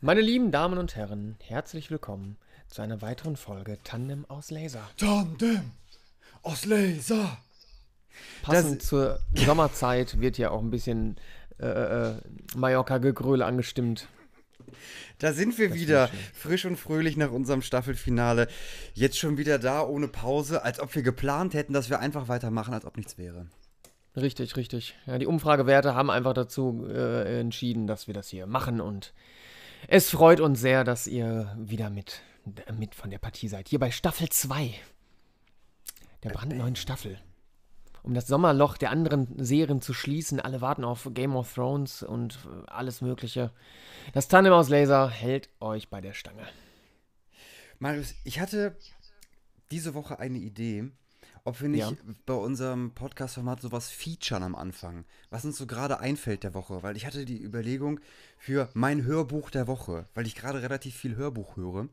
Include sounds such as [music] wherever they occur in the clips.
Meine lieben Damen und Herren, herzlich willkommen zu einer weiteren Folge Tandem aus Laser. Tandem aus Laser. Passend zur Sommerzeit wird ja auch ein bisschen äh, äh, Mallorca-Gegröle angestimmt. Da sind wir wieder, frisch und fröhlich nach unserem Staffelfinale. Jetzt schon wieder da, ohne Pause, als ob wir geplant hätten, dass wir einfach weitermachen, als ob nichts wäre. Richtig, richtig. Ja, die Umfragewerte haben einfach dazu äh, entschieden, dass wir das hier machen und es freut uns sehr, dass ihr wieder mit, mit von der Partie seid. Hier bei Staffel 2 der brandneuen Staffel. Um das Sommerloch der anderen Serien zu schließen. Alle warten auf Game of Thrones und alles Mögliche. Das Tandem aus Laser hält euch bei der Stange. Marius, ich hatte diese Woche eine Idee, ob wir nicht Ja. bei unserem Podcast-Format sowas featuren am Anfang. Was uns so gerade einfällt der Woche. Weil ich hatte die Überlegung für mein Hörbuch der Woche, weil ich gerade relativ viel Hörbuch höre.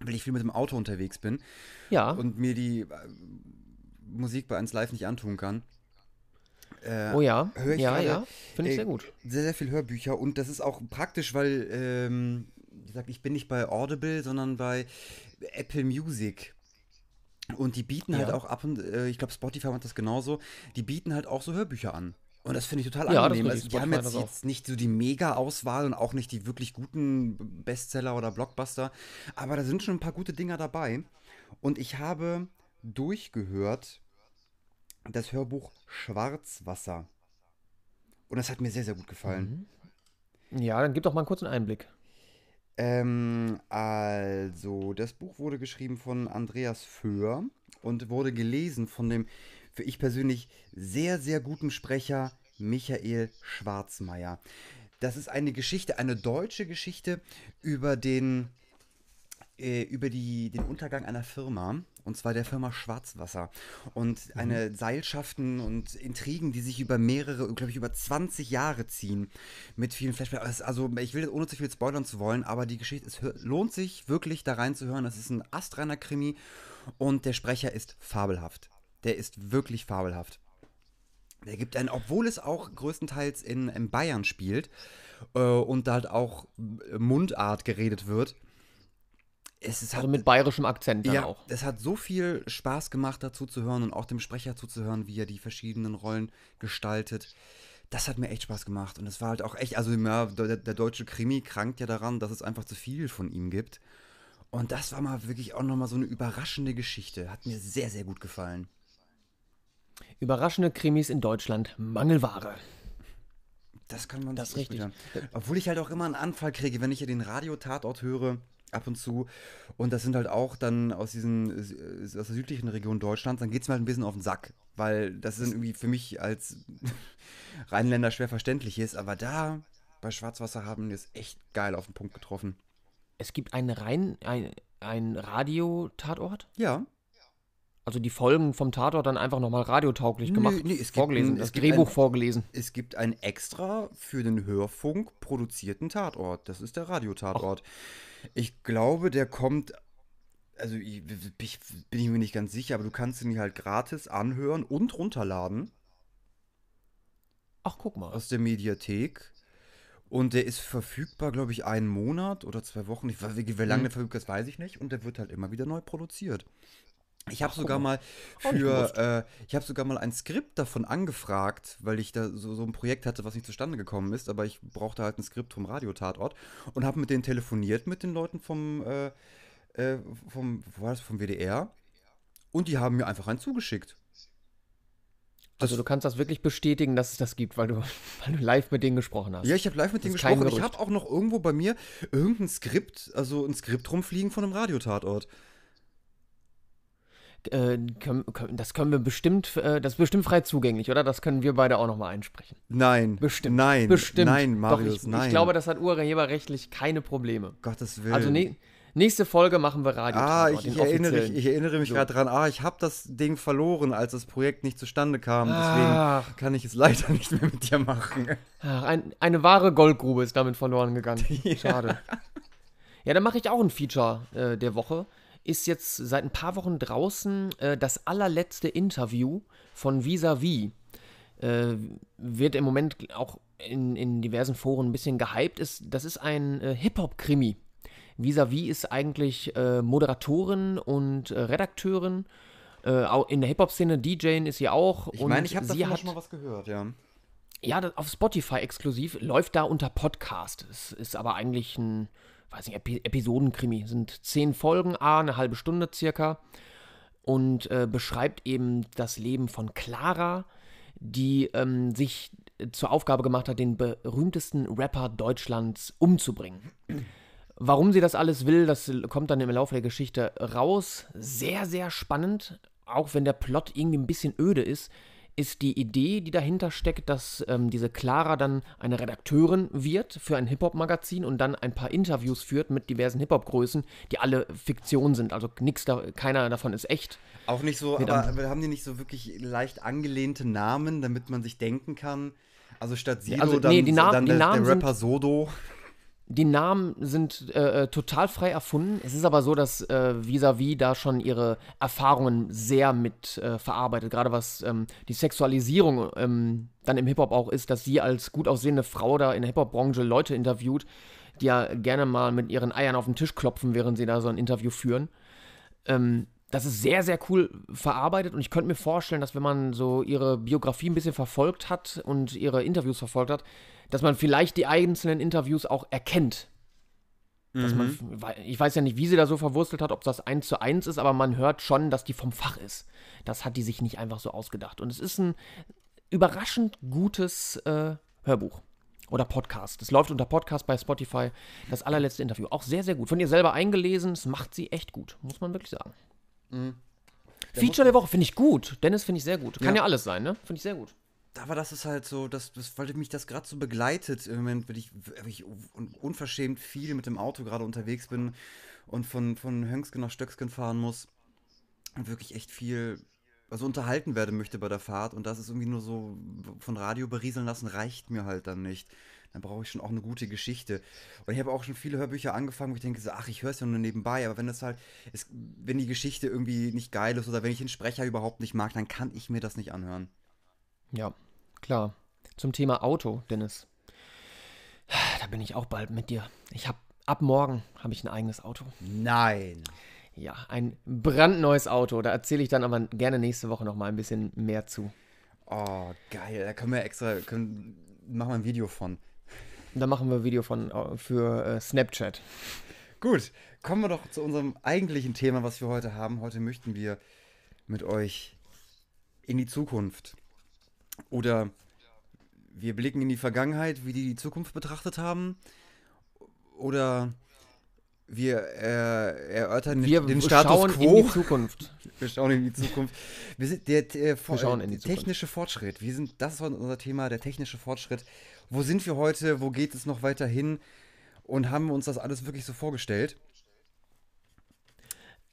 Weil ich viel mit dem Auto unterwegs bin Ja, und mir die äh, Musik bei 1 Live nicht antun kann. Äh, oh ja, höre ich ja, gerade, ja, finde ich äh, sehr gut. Sehr, sehr viel Hörbücher und das ist auch praktisch, weil, ähm, wie gesagt, ich bin nicht bei Audible, sondern bei Apple Music. Und die bieten halt Ja. auch ab und, äh, ich glaube, Spotify macht das genauso, die bieten halt auch so Hörbücher an. Und das finde ich total Ja, angenehm. Also, die haben jetzt, jetzt nicht so die Mega-Auswahl und auch nicht die wirklich guten Bestseller oder Blockbuster, aber da sind schon ein paar gute Dinger dabei. Und ich habe durchgehört das Hörbuch Schwarzwasser. Und das hat mir sehr, sehr gut gefallen. Ja, dann gib doch mal einen kurzen Einblick. Ähm, also, das Buch wurde geschrieben von Andreas Föhr und wurde gelesen von dem, für ich persönlich, sehr, sehr guten Sprecher Michael Schwarzmeier. Das ist eine Geschichte, eine deutsche Geschichte über den, äh, über die, den Untergang einer Firma, und zwar der Firma Schwarzwasser. Und eine Seilschaften und Intrigen, die sich über mehrere, glaube ich, über 20 Jahre ziehen, mit vielen Flashbacks. Also, ich will das ohne zu viel spoilern zu wollen, aber die Geschichte, es lohnt sich wirklich da reinzuhören. Das ist ein astreiner Krimi und der Sprecher ist fabelhaft. Der ist wirklich fabelhaft. Der gibt einen, obwohl es auch größtenteils in, in Bayern spielt äh, und da halt auch äh, Mundart geredet wird. Es ist Also mit bayerischem Akzent dann ja, auch. es hat so viel Spaß gemacht, dazu zu hören und auch dem Sprecher zuzuhören, wie er die verschiedenen Rollen gestaltet. Das hat mir echt Spaß gemacht. Und es war halt auch echt, also ja, der, der deutsche Krimi krankt ja daran, dass es einfach zu viel von ihm gibt. Und das war mal wirklich auch nochmal so eine überraschende Geschichte. Hat mir sehr, sehr gut gefallen. Überraschende Krimis in Deutschland, Mangelware. Das kann man Das sich richtig. wieder- Obwohl ich halt auch immer einen Anfall kriege, wenn ich ja den Radiotatort höre, ab und zu. Und das sind halt auch dann aus diesen, aus der südlichen Region Deutschlands, dann geht es mir halt ein bisschen auf den Sack. Weil das ist irgendwie für mich als [laughs] Rheinländer schwer verständlich ist. Aber da bei Schwarzwasser haben wir es echt geil auf den Punkt getroffen. Es gibt einen rein, ein, ein Radio-Tatort? Ja. Also die Folgen vom Tatort dann einfach nochmal radiotauglich gemacht, nee, es gibt vorgelesen, ein- es das gibt Drehbuch ein- vorgelesen. Es gibt einen extra für den Hörfunk produzierten Tatort. Das ist der Radiotatort. Ich glaube, der kommt. Also ich, ich, bin ich mir nicht ganz sicher, aber du kannst ihn halt gratis anhören und runterladen Ach, guck mal. aus der Mediathek. Und der ist verfügbar, glaube ich, einen Monat oder zwei Wochen. Ich, weiß- wie, wie lange Mhm. der verfügbar ist, weiß ich nicht. Und der wird halt immer wieder neu produziert. Ich habe sogar mal. für, äh, ich habe sogar mal ein Skript davon angefragt, weil ich da so, so ein Projekt hatte, was nicht zustande gekommen ist, aber ich brauchte halt ein Skript vom Radiotatort und habe mit denen telefoniert, mit den Leuten vom, äh, äh, vom, war das, vom WDR und die haben mir einfach einen zugeschickt. also du kannst das wirklich bestätigen, dass es das gibt, weil du, [laughs] weil du live mit denen gesprochen hast. Ja, ich habe live mit Das denen gesprochen. Ich habe auch noch irgendwo bei mir irgendein Skript, also ein Skript rumfliegen von einem Radiotatort. Äh, können, können, das können wir bestimmt, äh, das ist bestimmt frei zugänglich, oder? Das können wir beide auch nochmal einsprechen. Nein. Bestimmt. Nein. Bestimmt. Nein, Marius, Doch, ich, nein. ich glaube, das hat urheberrechtlich keine Probleme. Gottes Willen. Also ne, nächste Folge machen wir Radio. Ah, ich, ich, erinnere, ich, ich erinnere mich So. gerade dran, ah, ich habe das Ding verloren, als das Projekt nicht zustande kam. Deswegen Ach. kann ich es leider [laughs] nicht mehr mit dir machen. Ach, ein, eine wahre Goldgrube ist damit verloren gegangen. [laughs] Schade. Ja, dann mache ich auch ein Feature äh, der Woche. Ist jetzt seit ein paar Wochen draußen äh, das allerletzte Interview von Vis-a-vis. äh, wird im Moment auch in, in diversen Foren ein bisschen gehypt. Ist, das ist ein äh, Hip-Hop-Krimi. Vis-à-vis ist eigentlich äh, Moderatorin und äh, Redakteurin. Äh, auch in der Hip-Hop-Szene, DJing ist sie auch. Ich meine, ich habe davon hat, schon mal was gehört, ja. Ja, auf Spotify exklusiv, läuft da unter Podcast. Es ist aber eigentlich ein, weiß nicht, Epi Episodenkrimi. Sind zehn Folgen, a, eine halbe Stunde circa. Und äh, beschreibt eben das Leben von Clara, die ähm, sich zur Aufgabe gemacht hat, den berühmtesten Rapper Deutschlands umzubringen. Warum sie das alles will, das kommt dann im Laufe der Geschichte raus. Sehr, sehr spannend, auch wenn der Plot irgendwie ein bisschen öde ist ist die Idee, die dahinter steckt, dass ähm, diese Clara dann eine Redakteurin wird für ein Hip-Hop-Magazin und dann ein paar Interviews führt mit diversen Hip-Hop-Größen, die alle Fiktion sind. Also nix da, keiner davon ist echt. Auch nicht so, aber, aber, haben die nicht so wirklich leicht angelehnte Namen, damit man sich denken kann? Also statt Sido also, dann, nee, die Namen, dann die der, Namen der Rapper Sodo. Die Namen sind äh, äh, total frei erfunden. Es ist aber so, dass äh, Vis-a-vis da schon ihre Erfahrungen sehr mit äh, verarbeitet. Gerade was ähm, die Sexualisierung ähm, dann im Hip-Hop auch ist, dass sie als gut aussehende Frau da in der Hip-Hop-Branche Leute interviewt, die ja gerne mal mit ihren Eiern auf den Tisch klopfen, während sie da so ein Interview führen. Ähm, das ist sehr, sehr cool verarbeitet und ich könnte mir vorstellen, dass wenn man so ihre Biografie ein bisschen verfolgt hat und ihre Interviews verfolgt hat, dass man vielleicht die einzelnen Interviews auch erkennt. Dass mhm. man, ich weiß ja nicht, wie sie da so verwurstelt hat, ob das eins zu eins ist, aber man hört schon, dass die vom Fach ist. Das hat die sich nicht einfach so ausgedacht. Und es ist ein überraschend gutes äh, Hörbuch oder Podcast. Es läuft unter Podcast bei Spotify. Das allerletzte Interview. Auch sehr, sehr gut. Von ihr selber eingelesen. Es macht sie echt gut, muss man wirklich sagen. Mhm. Feature der Woche finde ich gut. Dennis finde ich sehr gut. Kann ja. ja alles sein, ne? Finde ich sehr gut aber das ist halt so, das, das weil mich das gerade so begleitet, im Moment, wenn ich, wenn ich unverschämt viel mit dem Auto gerade unterwegs bin und von, von Höngsken nach Stöcksken fahren muss und wirklich echt viel, also unterhalten werden möchte bei der Fahrt und das ist irgendwie nur so von Radio berieseln lassen, reicht mir halt dann nicht. Dann brauche ich schon auch eine gute Geschichte. Und ich habe auch schon viele Hörbücher angefangen, wo ich denke so, ach, ich höre es ja nur nebenbei, aber wenn das halt, ist, wenn die Geschichte irgendwie nicht geil ist oder wenn ich den Sprecher überhaupt nicht mag, dann kann ich mir das nicht anhören. Ja, Klar. Zum Thema Auto, Dennis. [sighs] Da bin ich auch bald mit dir. Ich habe ab morgen habe ich ein eigenes Auto. Nein. Ja, ein brandneues Auto. Da erzähle ich dann aber gerne nächste Woche noch mal ein bisschen mehr zu. Oh, geil. Da können wir extra, können, machen wir ein Video von. Da machen wir ein Video von äh, für äh, Snapchat. Gut, kommen wir doch zu unserem eigentlichen Thema, was wir heute haben. Heute möchten wir mit euch in die Zukunft oder wir blicken in die Vergangenheit, wie die die Zukunft betrachtet haben. Oder wir äh, erörtern wir den Status quo. in die Zukunft. [laughs] Wir schauen in die Zukunft. Wir sind der, der, wir schauen in die technische Fortschritt. Wir sind, das ist unser Thema, der technische Fortschritt. Wo sind wir heute? Wo geht es noch weiter hin? Und haben wir uns das alles wirklich so vorgestellt?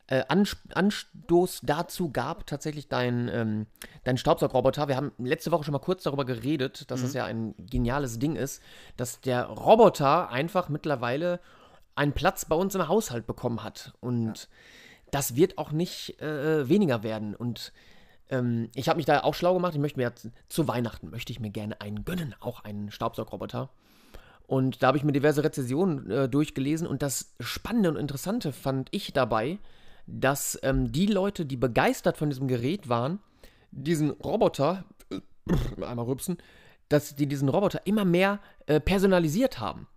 Äh, Anstoß dazu gab tatsächlich dein, ähm, dein Staubsaugroboter. Wir haben letzte Woche schon mal kurz darüber geredet, dass mhm. das ja ein geniales Ding ist, dass der Roboter einfach mittlerweile einen Platz bei uns im Haushalt bekommen hat. Und ja. das wird auch nicht äh, weniger werden. Und ähm, ich habe mich da auch schlau gemacht. Ich möchte mir jetzt, zu Weihnachten möchte ich mir gerne einen gönnen, auch einen Staubsaugroboter. Und da habe ich mir diverse Rezessionen äh, durchgelesen und das Spannende und Interessante fand ich dabei, dass ähm, die Leute, die begeistert von diesem Gerät waren, diesen Roboter, äh, einmal rübsen, dass die diesen Roboter immer mehr äh, personalisiert haben.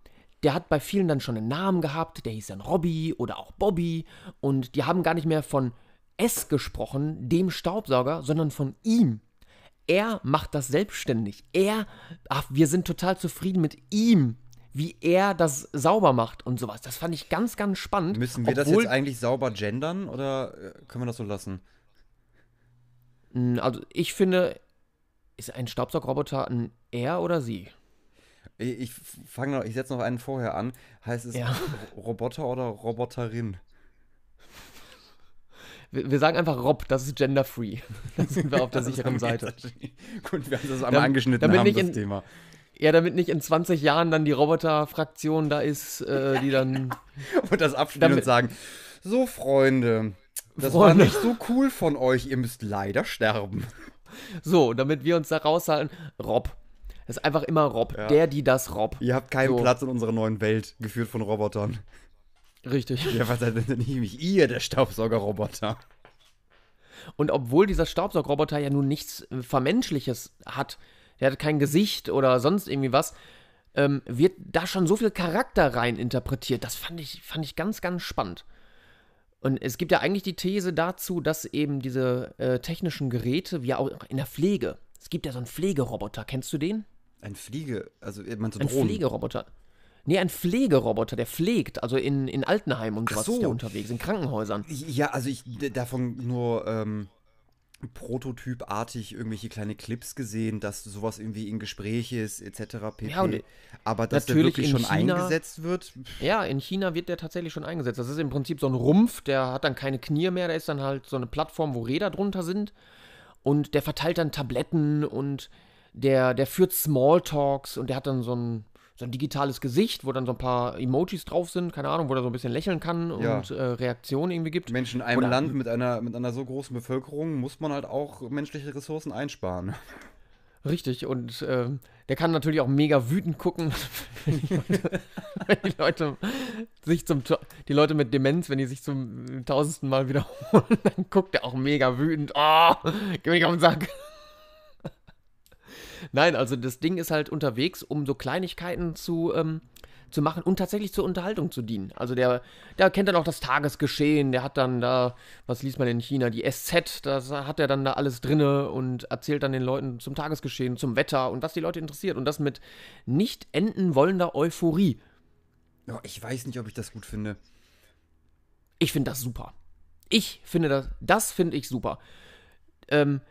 Der hat bei vielen dann schon einen Namen gehabt, der hieß dann Robby oder auch Bobby und die haben gar nicht mehr von S gesprochen, dem Staubsauger, sondern von ihm. Er macht das selbstständig. Er, ach, wir sind total zufrieden mit ihm wie er das sauber macht und sowas. Das fand ich ganz, ganz spannend. Müssen wir das jetzt eigentlich sauber gendern oder äh, können wir das so lassen? Also ich finde, ist ein Staubsaugroboter ein er oder sie? Ich fange noch, ich setze noch einen vorher an. Heißt es ja. Roboter oder Roboterin? Wir, sagen einfach Rob, das ist gender-free. [laughs] Da sind wir auf der [laughs] sicheren Seite. Gut, wir haben das einmal angeschnitten haben, das in, Thema. Ja, damit nicht in 20 Jahren dann die Roboter-Fraktion da ist, äh, die dann. [laughs] und das abspielen und sagen: So, Freunde, das Freunde. war nicht so cool von euch, ihr müsst leider sterben. So, damit wir uns da raushalten, Rob. Das ist einfach immer Rob. Ja. Der, die, das Rob. Ihr habt keinen So. Platz in unserer neuen Welt, geführt von Robotern. Richtig. Ja, was seid denn mich? Ihr, der Staubsaugerroboter. Und obwohl dieser Staubsaugerroboter ja nun nichts äh, Vermenschliches hat, der hat kein Gesicht oder sonst irgendwie was, ähm, wird da schon so viel Charakter rein interpretiert. Das fand ich, fand ich ganz, ganz spannend. Und es gibt ja eigentlich die These dazu, dass eben diese äh, technischen Geräte, wie auch in der Pflege, es gibt ja so einen Pflegeroboter, kennst du den? Ein Fliege, also meinst du Ein Drohnen? Pflegeroboter. Nee, ein Pflegeroboter, der pflegt, also in, in Altenheimen und sowas so. ist der unterwegs, in Krankenhäusern. Ja, also ich davon nur ähm, prototypartig irgendwelche kleine Clips gesehen, dass sowas irgendwie in Gespräch ist, etc. pp. Ja, Aber dass der natürlich wirklich in schon China- eingesetzt wird, Ja, in China wird der tatsächlich schon eingesetzt. Das ist im Prinzip so ein Rumpf, der hat dann keine Knie mehr, der ist dann halt so eine Plattform, wo Räder drunter sind. Und der verteilt dann Tabletten und der, der führt Smalltalks und der hat dann so ein, so ein digitales Gesicht, wo dann so ein paar Emojis drauf sind, keine Ahnung, wo er so ein bisschen lächeln kann Ja. und äh, Reaktionen irgendwie gibt. Menschen in einem Oder- Land mit einer, mit einer so großen Bevölkerung muss man halt auch menschliche Ressourcen einsparen. [laughs] Richtig, und ähm, der kann natürlich auch mega wütend gucken, [laughs] wenn die Leute, [laughs] wenn die Leute sich zum die Leute mit Demenz, wenn die sich zum tausendsten Mal wiederholen, dann guckt er auch mega wütend. Oh, geh mich auf den Sack. Nein, also das Ding ist halt unterwegs, um so Kleinigkeiten zu, ähm, zu machen und tatsächlich zur Unterhaltung zu dienen. Also der, der kennt dann auch das Tagesgeschehen, der hat dann da, was liest man in China, die SZ, das hat er dann da alles drinne und erzählt dann den Leuten zum Tagesgeschehen, zum Wetter und was die Leute interessiert. Und das mit nicht enden wollender Euphorie. Ja, ich weiß nicht, ob ich das gut finde. Ich finde das super. Ich finde das, das finde ich super. Ähm,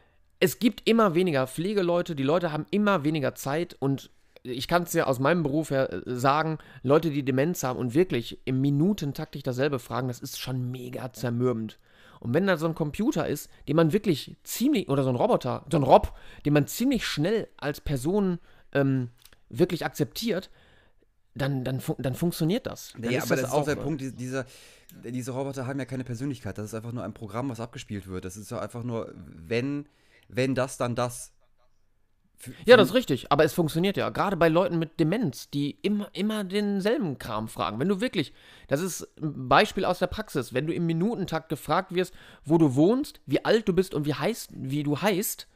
es gibt immer weniger Pflegeleute, die Leute haben immer weniger Zeit und ich kann es ja aus meinem Beruf her äh, sagen, Leute, die Demenz haben und wirklich im Minutentakt dich dasselbe fragen, das ist schon mega zermürbend. Und wenn da so ein Computer ist, den man wirklich ziemlich, oder so ein Roboter, so ein Rob, den man ziemlich schnell als Person ähm, wirklich akzeptiert, dann, dann, fun dann funktioniert das. Dann Ja, aber das ist auch der Punkt, die- dieser, diese Roboter haben ja keine Persönlichkeit. Das ist einfach nur ein Programm, was abgespielt wird. Das ist ja einfach nur, wenn, wenn das, dann das. Für- Ja, das ist richtig, aber es funktioniert ja. Gerade bei Leuten mit Demenz, die immer, immer denselben Kram fragen. Wenn du wirklich, das ist ein Beispiel aus der Praxis, wenn du im Minutentakt gefragt wirst, wo du wohnst, wie alt du bist und wie, heißt, wie du heißt,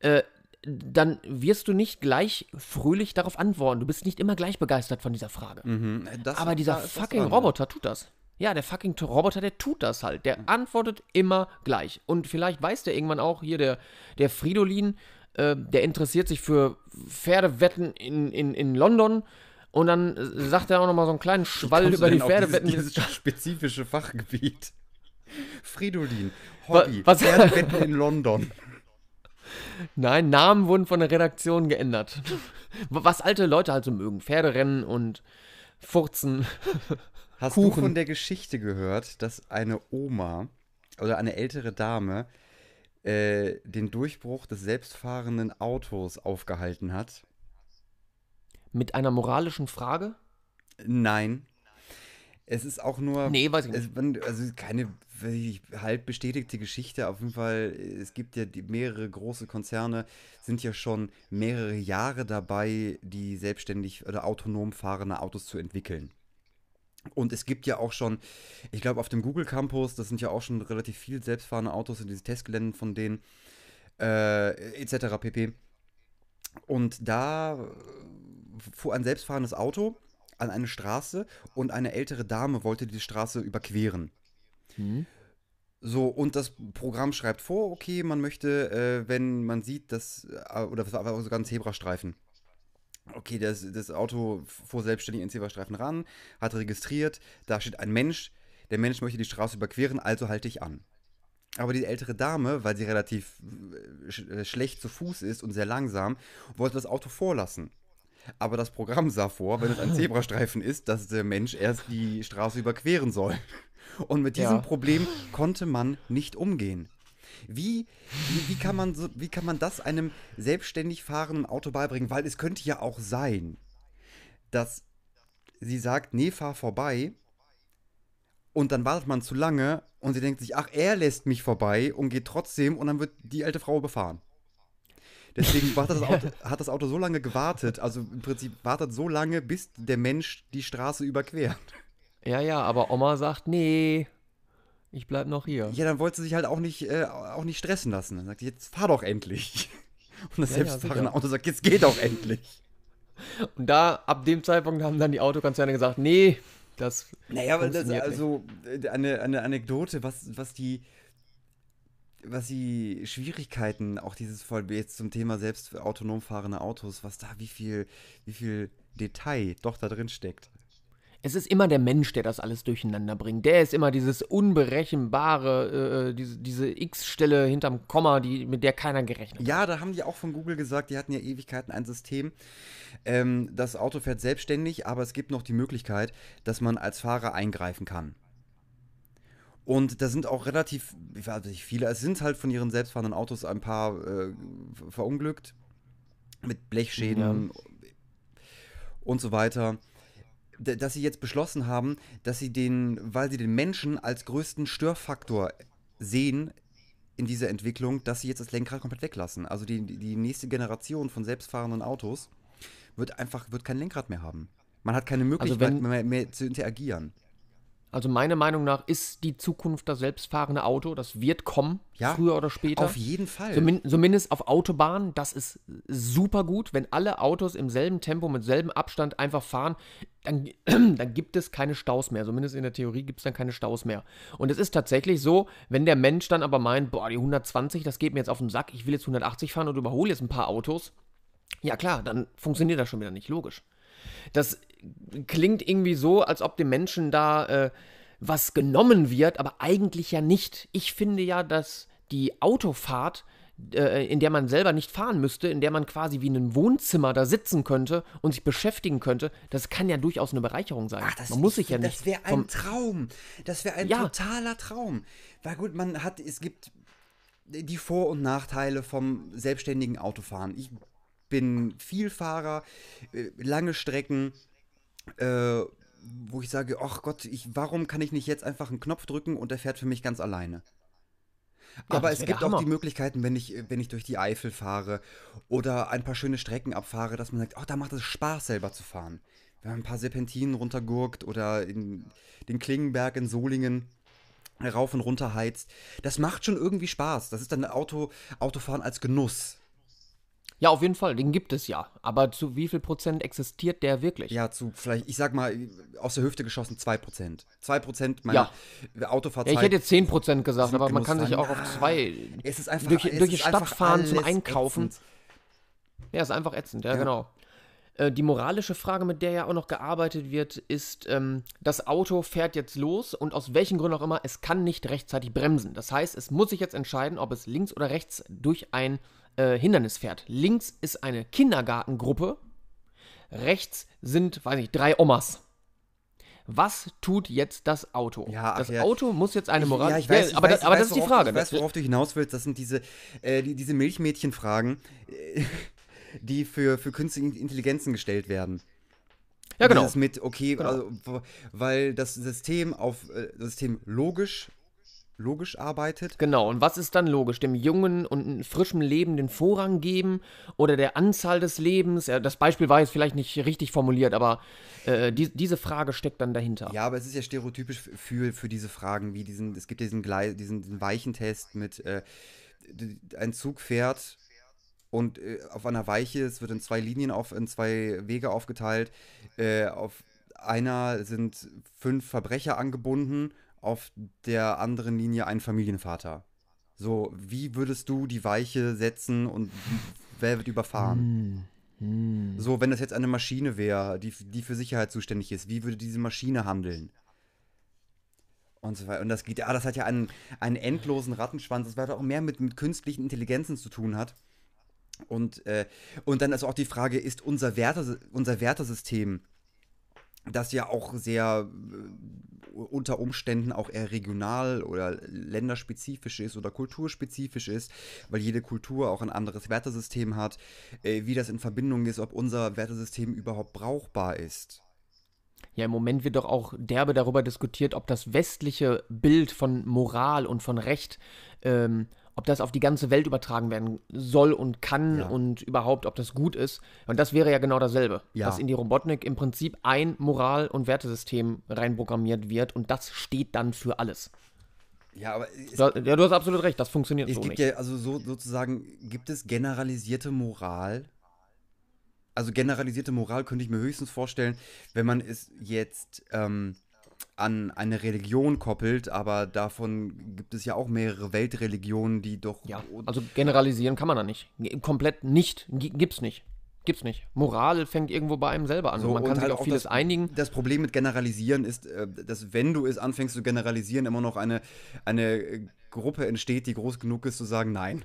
äh, dann wirst du nicht gleich fröhlich darauf antworten. Du bist nicht immer gleich begeistert von dieser Frage. Mhm, das, Aber dieser fucking Roboter tut das. Ja, der fucking Roboter, der tut das halt. Der antwortet immer gleich. Und vielleicht weiß der irgendwann auch, hier der, der Fridolin, äh, der interessiert sich für Pferdewetten in, in, in London. Und dann äh, sagt er auch nochmal so einen kleinen Schwall über die Pferdewetten. Dieses, dieses spezifische Fachgebiet. [laughs] Fridolin, Hobby, was- Pferdewetten in London. [laughs] Nein, Namen wurden von der Redaktion geändert. [laughs] Was alte Leute halt so mögen. Pferderennen und Furzen. Hast du Kuchen. von der Geschichte gehört, dass eine Oma oder eine ältere Dame äh, den Durchbruch des selbstfahrenden Autos aufgehalten hat? Mit einer moralischen Frage? Nein. Es ist auch nur. Nee, weiß ich nicht. Es, also keine halb bestätigte Geschichte. Auf jeden Fall, es gibt ja die, mehrere große Konzerne, sind ja schon mehrere Jahre dabei, die selbstständig oder autonom fahrende Autos zu entwickeln. Und es gibt ja auch schon, ich glaube, auf dem Google Campus, das sind ja auch schon relativ viel selbstfahrende Autos in diesen Testgeländen von denen, äh, etc. pp. Und da fuhr ein selbstfahrendes Auto an eine Straße und eine ältere Dame wollte die Straße überqueren. Hm? So, und das Programm schreibt vor, okay, man möchte, äh, wenn man sieht, dass, äh, oder es war aber sogar ein Zebrastreifen. Okay, das, das Auto fuhr selbstständig in den Zebrastreifen ran, hat registriert, da steht ein Mensch, der Mensch möchte die Straße überqueren, also halte ich an. Aber die ältere Dame, weil sie relativ äh, sch äh, schlecht zu Fuß ist und sehr langsam, wollte das Auto vorlassen. Aber das Programm sah vor, wenn es ein [laughs] Zebrastreifen ist, dass der Mensch erst die Straße überqueren soll. Und mit diesem Ja. Problem konnte man nicht umgehen. Wie, wie, wie, kann man so, wie kann man das einem selbstständig fahrenden Auto beibringen? Weil es könnte ja auch sein, dass sie sagt, nee, fahr vorbei. Und dann wartet man zu lange und sie denkt sich, ach, er lässt mich vorbei und geht trotzdem und dann wird die alte Frau befahren. Deswegen hat das, Auto, [laughs] hat das Auto so lange gewartet, also im Prinzip wartet so lange, bis der Mensch die Straße überquert. Ja, ja, aber Oma sagt, nee, ich bleib noch hier. Ja, dann wollte sie sich halt auch nicht, äh, auch nicht stressen lassen. Dann sagt sie, jetzt fahr doch endlich. [laughs] Und das Ja, ja, selbstfahrende sicher. Auto sagt, jetzt geht doch endlich. [laughs] Und da, ab dem Zeitpunkt haben dann die Autokonzerne gesagt, nee, das Naja, aber das Funktioniert also äh, eine, eine Anekdote, was, was die was die Schwierigkeiten, auch dieses voll jetzt zum Thema selbst autonom fahrende Autos, was da, wie viel, wie viel Detail doch da drin steckt. Es ist immer der Mensch, der das alles durcheinander bringt. Der ist immer dieses unberechenbare, äh, diese, diese X-Stelle hinterm Komma, die, mit der keiner gerechnet hat. Ja, da haben die auch von Google gesagt, die hatten ja Ewigkeiten ein System. Ähm, das Auto fährt selbstständig, aber es gibt noch die Möglichkeit, dass man als Fahrer eingreifen kann. Und da sind auch relativ, ich weiß nicht viele, es sind halt von ihren selbstfahrenden Autos ein paar äh, verunglückt. Mit Blechschäden und so weiter. Dass sie jetzt beschlossen haben, dass sie den, weil sie den Menschen als größten Störfaktor sehen in dieser Entwicklung, dass sie jetzt das Lenkrad komplett weglassen. Also die, die- nächste Generation von selbstfahrenden Autos wird einfach wird kein Lenkrad mehr haben. Man hat keine Möglichkeit wenn- mehr, mehr zu interagieren. Also meiner Meinung nach ist die Zukunft das selbstfahrende Auto. Das wird kommen, Ja, früher oder später. Auf jeden Fall. Zumin zumindest auf Autobahnen, das ist super gut. Wenn alle Autos im selben Tempo, mit selben Abstand einfach fahren, dann, [clears throat] dann gibt es keine Staus mehr. Zumindest in der Theorie gibt es dann keine Staus mehr. Und es ist tatsächlich so, wenn der Mensch dann aber meint, boah, die 120, das geht mir jetzt auf den Sack, ich will jetzt 180 fahren und überhole jetzt ein paar Autos, ja klar, dann funktioniert das schon wieder nicht, logisch. Das klingt irgendwie so, als ob dem Menschen da äh, was genommen wird, aber eigentlich ja nicht. Ich finde ja, dass die Autofahrt, äh, in der man selber nicht fahren müsste, in der man quasi wie in einem Wohnzimmer da sitzen könnte und sich beschäftigen könnte, das kann ja durchaus eine Bereicherung sein. man muss sich ja nicht. Das wäre ein Traum. Das wäre ein Ja. totaler Traum. Weil gut, man hat, es gibt die Vor- und Nachteile vom selbstständigen Autofahren. Ich bin Vielfahrer, äh, lange Strecken, äh, wo ich sage, ach Gott, ich, warum kann ich nicht jetzt einfach einen Knopf drücken und der fährt für mich ganz alleine? Aber das es gibt auch die Möglichkeiten, wenn ich, wenn ich durch die Eifel fahre oder ein paar schöne Strecken abfahre, dass man sagt, oh, da macht es Spaß, selber zu fahren. Wenn man ein paar Serpentinen runtergurkt oder in den Klingenberg in Solingen rauf und runter heizt. Das macht schon irgendwie Spaß. Das ist dann Auto, Autofahren als Genuss. Ja, auf jeden Fall, den gibt es ja. Aber zu wie viel Prozent existiert der wirklich? Ja, zu vielleicht, ich sag mal, aus der Hüfte geschossen 2%. 2% meiner Autofahrzeit. Ja, ich hätte jetzt 10% gesagt, aber man kann sich Genuss auch sein. auf zwei. es ist einfach, durch- es durch die Stadt fahren zum Einkaufen. ätzend. Ja, ist einfach ätzend, ja, Ja. genau. Äh, Die moralische Frage, mit der ja auch noch gearbeitet wird, ist, ähm, das Auto fährt jetzt los und aus welchen Gründen auch immer, es kann nicht rechtzeitig bremsen. Das heißt, es muss sich jetzt entscheiden, ob es links oder rechts durch ein äh, Hindernis fährt. Links ist eine Kindergartengruppe, rechts sind, weiß ich, drei Omas. Was tut jetzt das Auto? Ja, das ja. Auto muss jetzt eine Ich- Moral. Ja, ich weiß, ich aber, weiß, das, aber ich das ist die Frage. Ich weiß, worauf du hinaus willst. Das sind diese, äh, die, diese Milchmädchenfragen, äh, die für, für künstliche Intelligenzen gestellt werden. ja, genau. Dieses mit, okay, Genau. also, weil das System auf äh, das System logisch, logisch arbeitet. Genau, und was ist dann logisch? Dem jungen und frischem Leben den Vorrang geben oder der Anzahl des Lebens? Das Beispiel war jetzt vielleicht nicht richtig formuliert, aber äh, die, diese Frage steckt dann dahinter. Ja, aber es ist ja stereotypisch für, für diese Fragen, wie diesen, es gibt diesen, Glei, diesen, diesen Weichentest mit, äh, ein Zug fährt und äh, auf einer Weiche, es wird in zwei Linien, auf, in zwei Wege aufgeteilt. Äh, auf einer sind fünf Verbrecher angebunden, auf der anderen Linie ein Familienvater. So, wie würdest du die Weiche setzen und wer wird überfahren? So, wenn das jetzt eine Maschine wäre, die, die für Sicherheit zuständig ist, wie würde diese Maschine handeln? Und so weiter. Und das geht, ja, das hat ja einen, einen endlosen Rattenschwanz, das weiter auch mehr mit, mit künstlichen Intelligenzen zu tun hat. Und, äh, und dann ist auch die Frage, ist unser, Werte, unser Wertesystem, das ja auch sehr äh, unter Umständen auch eher regional oder länderspezifisch ist oder kulturspezifisch ist, weil jede Kultur auch ein anderes Wertesystem hat, äh, wie das in Verbindung ist, ob unser Wertesystem überhaupt brauchbar ist. Ja, im Moment wird doch auch derbe darüber diskutiert, ob das westliche Bild von Moral und von Recht, ähm, ob das auf die ganze Welt übertragen werden soll und kann Ja. und überhaupt, ob das gut ist. Und das wäre ja genau dasselbe. Ja. Dass in die Robotnik im Prinzip ein Moral- und Wertesystem reinprogrammiert wird und das steht dann für alles. Ja, aber Du, ja, du hast absolut recht, das funktioniert es so gibt nicht. ja, also so sozusagen, gibt es generalisierte Moral? Also generalisierte Moral könnte ich mir höchstens vorstellen, wenn man es jetzt ähm, an eine Religion koppelt, aber davon gibt es ja auch mehrere Weltreligionen, die doch Ja, also generalisieren kann man da nicht. Komplett nicht. Gibt's nicht. Gibt's nicht. Moral fängt irgendwo bei einem selber an. So, man kann sich halt auf auch vieles das, einigen. Das Problem mit Generalisieren ist, äh, dass wenn du es anfängst zu generalisieren, immer noch eine, eine Gruppe entsteht, die groß genug ist zu sagen, nein.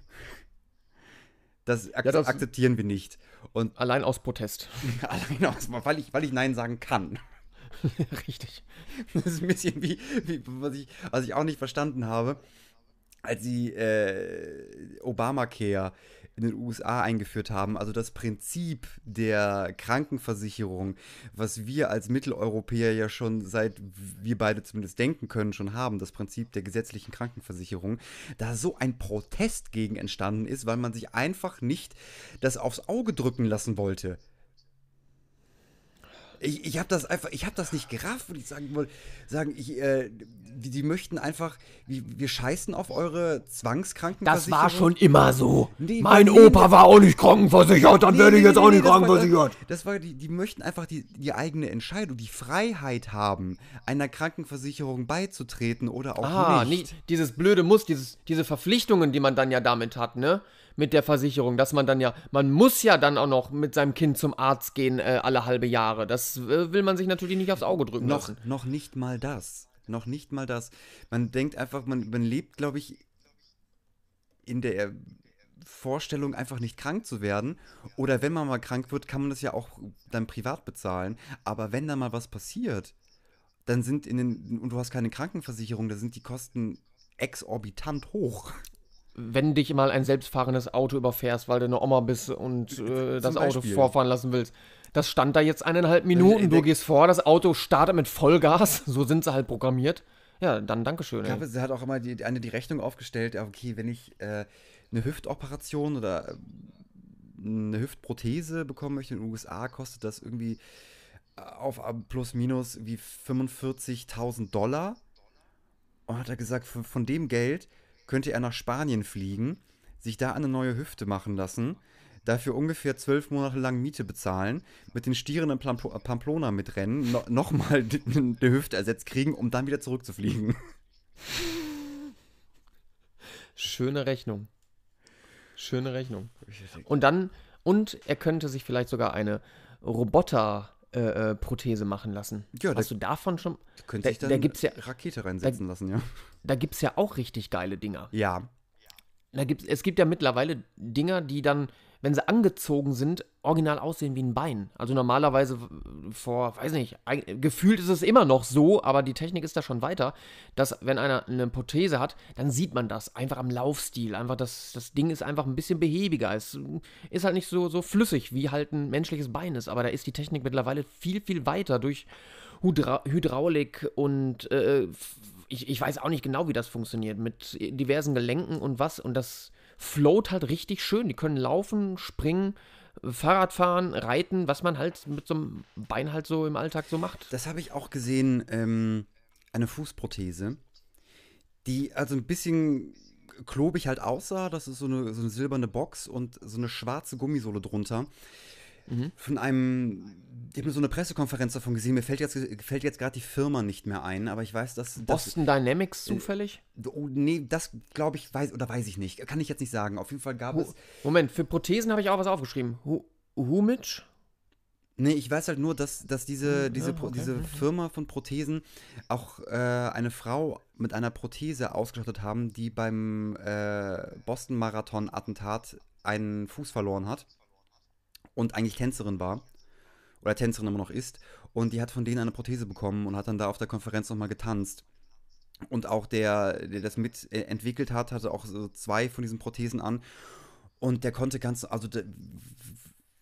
Das, ak das- akzeptieren wir nicht. Und Allein aus Protest. [laughs] allein aus, weil ich, weil ich Nein sagen kann. [laughs] Richtig. Das ist ein bisschen wie, wie was, ich, was ich auch nicht verstanden habe, als sie äh, Obamacare in den USA eingeführt haben. Also das Prinzip der Krankenversicherung, was wir als Mitteleuropäer ja schon seit wir beide zumindest denken können, schon haben, das Prinzip der gesetzlichen Krankenversicherung, da so ein Protest gegen entstanden ist, weil man sich einfach nicht das aufs Auge drücken lassen wollte. Ich, ich habe das einfach, ich habe das nicht gerafft, würde ich sagen wollte. Sagen, ich, äh, die, die möchten einfach, wir, wir scheißen auf eure Das Zwangskrankenversicherung. war schon immer so. Nee, mein nee, Opa nee. war auch nicht krankenversichert, dann Nee, werde ich nee, jetzt nee, auch nee, nicht das war- krankenversichert. Das war, die, die möchten einfach die, die eigene Entscheidung, die Freiheit haben, einer Krankenversicherung beizutreten oder auch Ah, nicht. nie, dieses blöde Muss, dieses, diese Verpflichtungen, die man dann ja damit hat, ne? Mit der Versicherung, dass man dann ja, man muss ja dann auch noch mit seinem Kind zum Arzt gehen äh, alle halbe Jahre. Das äh, will man sich natürlich nicht aufs Auge drücken Noch, lassen. noch nicht mal das. Noch nicht mal das. Man denkt einfach, man, man lebt, glaube ich, in der Vorstellung, einfach nicht krank zu werden. Oder wenn man mal krank wird, kann man das ja auch dann privat bezahlen. Aber wenn da mal was passiert, dann sind in den, und du hast keine Krankenversicherung, da sind die Kosten exorbitant hoch. Wenn dich mal ein selbstfahrendes Auto überfährst, weil du eine Oma bist und äh, das Auto vorfahren lassen willst. Das stand da jetzt eineinhalb Minuten, du der- gehst vor, das Auto startet mit Vollgas, [laughs] so sind sie halt programmiert. Ja, dann Dankeschön. Ich glaube, sie hat auch immer die, eine die Rechnung aufgestellt, okay, wenn ich äh, eine Hüftoperation oder äh, eine Hüftprothese bekommen möchte in den USA, kostet das irgendwie äh, auf äh, plus minus wie 45.000 Dollar. Und hat er gesagt, von dem Geld könnte er nach Spanien fliegen, sich da eine neue Hüfte machen lassen, dafür ungefähr zwölf Monate lang Miete bezahlen, mit den Stieren in Pamplona mitrennen, no, nochmal eine Hüfte ersetzt kriegen, um dann wieder zurückzufliegen. Schöne Rechnung. Schöne Rechnung. Und dann, und er könnte sich vielleicht sogar eine Roboter-Prothese machen lassen. Ja, Hast da- du davon schon? Könnte Da, ich dann da gibt's ja, Rakete reinsetzen lassen, ja. da gibt's ja auch richtig geile Dinger. Ja. Da gibt's, es gibt ja mittlerweile Dinger, die dann, wenn sie angezogen sind, original aussehen wie ein Bein. Also normalerweise vor, weiß nicht, gefühlt ist es immer noch so, aber die Technik ist da schon weiter, dass wenn einer eine Prothese hat, dann sieht man das einfach am Laufstil. Einfach das, das Ding ist einfach ein bisschen behäbiger. Es ist halt nicht so, so flüssig, wie halt ein menschliches Bein ist. Aber da ist die Technik mittlerweile viel, viel weiter durch Hydra Hydraulik und äh, f- ich, ich weiß auch nicht genau, wie das funktioniert. Mit diversen Gelenken und was. Und das float halt richtig schön. Die können laufen, springen, Fahrrad fahren, reiten, was man halt mit so einem Bein halt so im Alltag so macht. Das habe ich auch gesehen, ähm, eine Fußprothese, die also ein bisschen klobig halt aussah. Das ist so eine, so eine silberne Box und so eine schwarze Gummisohle drunter. Mhm. Von einem, ich habe so eine Pressekonferenz davon gesehen. Mir fällt jetzt, fällt jetzt gerade die Firma nicht mehr ein, aber ich weiß, dass. Boston Dynamics zufällig? oh, nee, das glaube ich, weiß oder weiß ich nicht. Kann ich jetzt nicht sagen. Auf jeden Fall gab es. Moment, für Prothesen habe ich auch was aufgeschrieben. Hu? Nee, ich weiß halt nur, dass, dass diese, diese, okay, diese. Firma von Prothesen auch äh, eine Frau mit einer Prothese ausgestattet haben, die beim äh, Boston-Marathon-Attentat einen Fuß verloren hat und eigentlich Tänzerin war. Oder Tänzerin immer noch ist. Und die hat von denen eine Prothese bekommen und hat dann da auf der Konferenz nochmal getanzt. Und auch der, der das mit äh, hat, hatte auch so zwei von diesen Prothesen an. Und der konnte ganz, also der,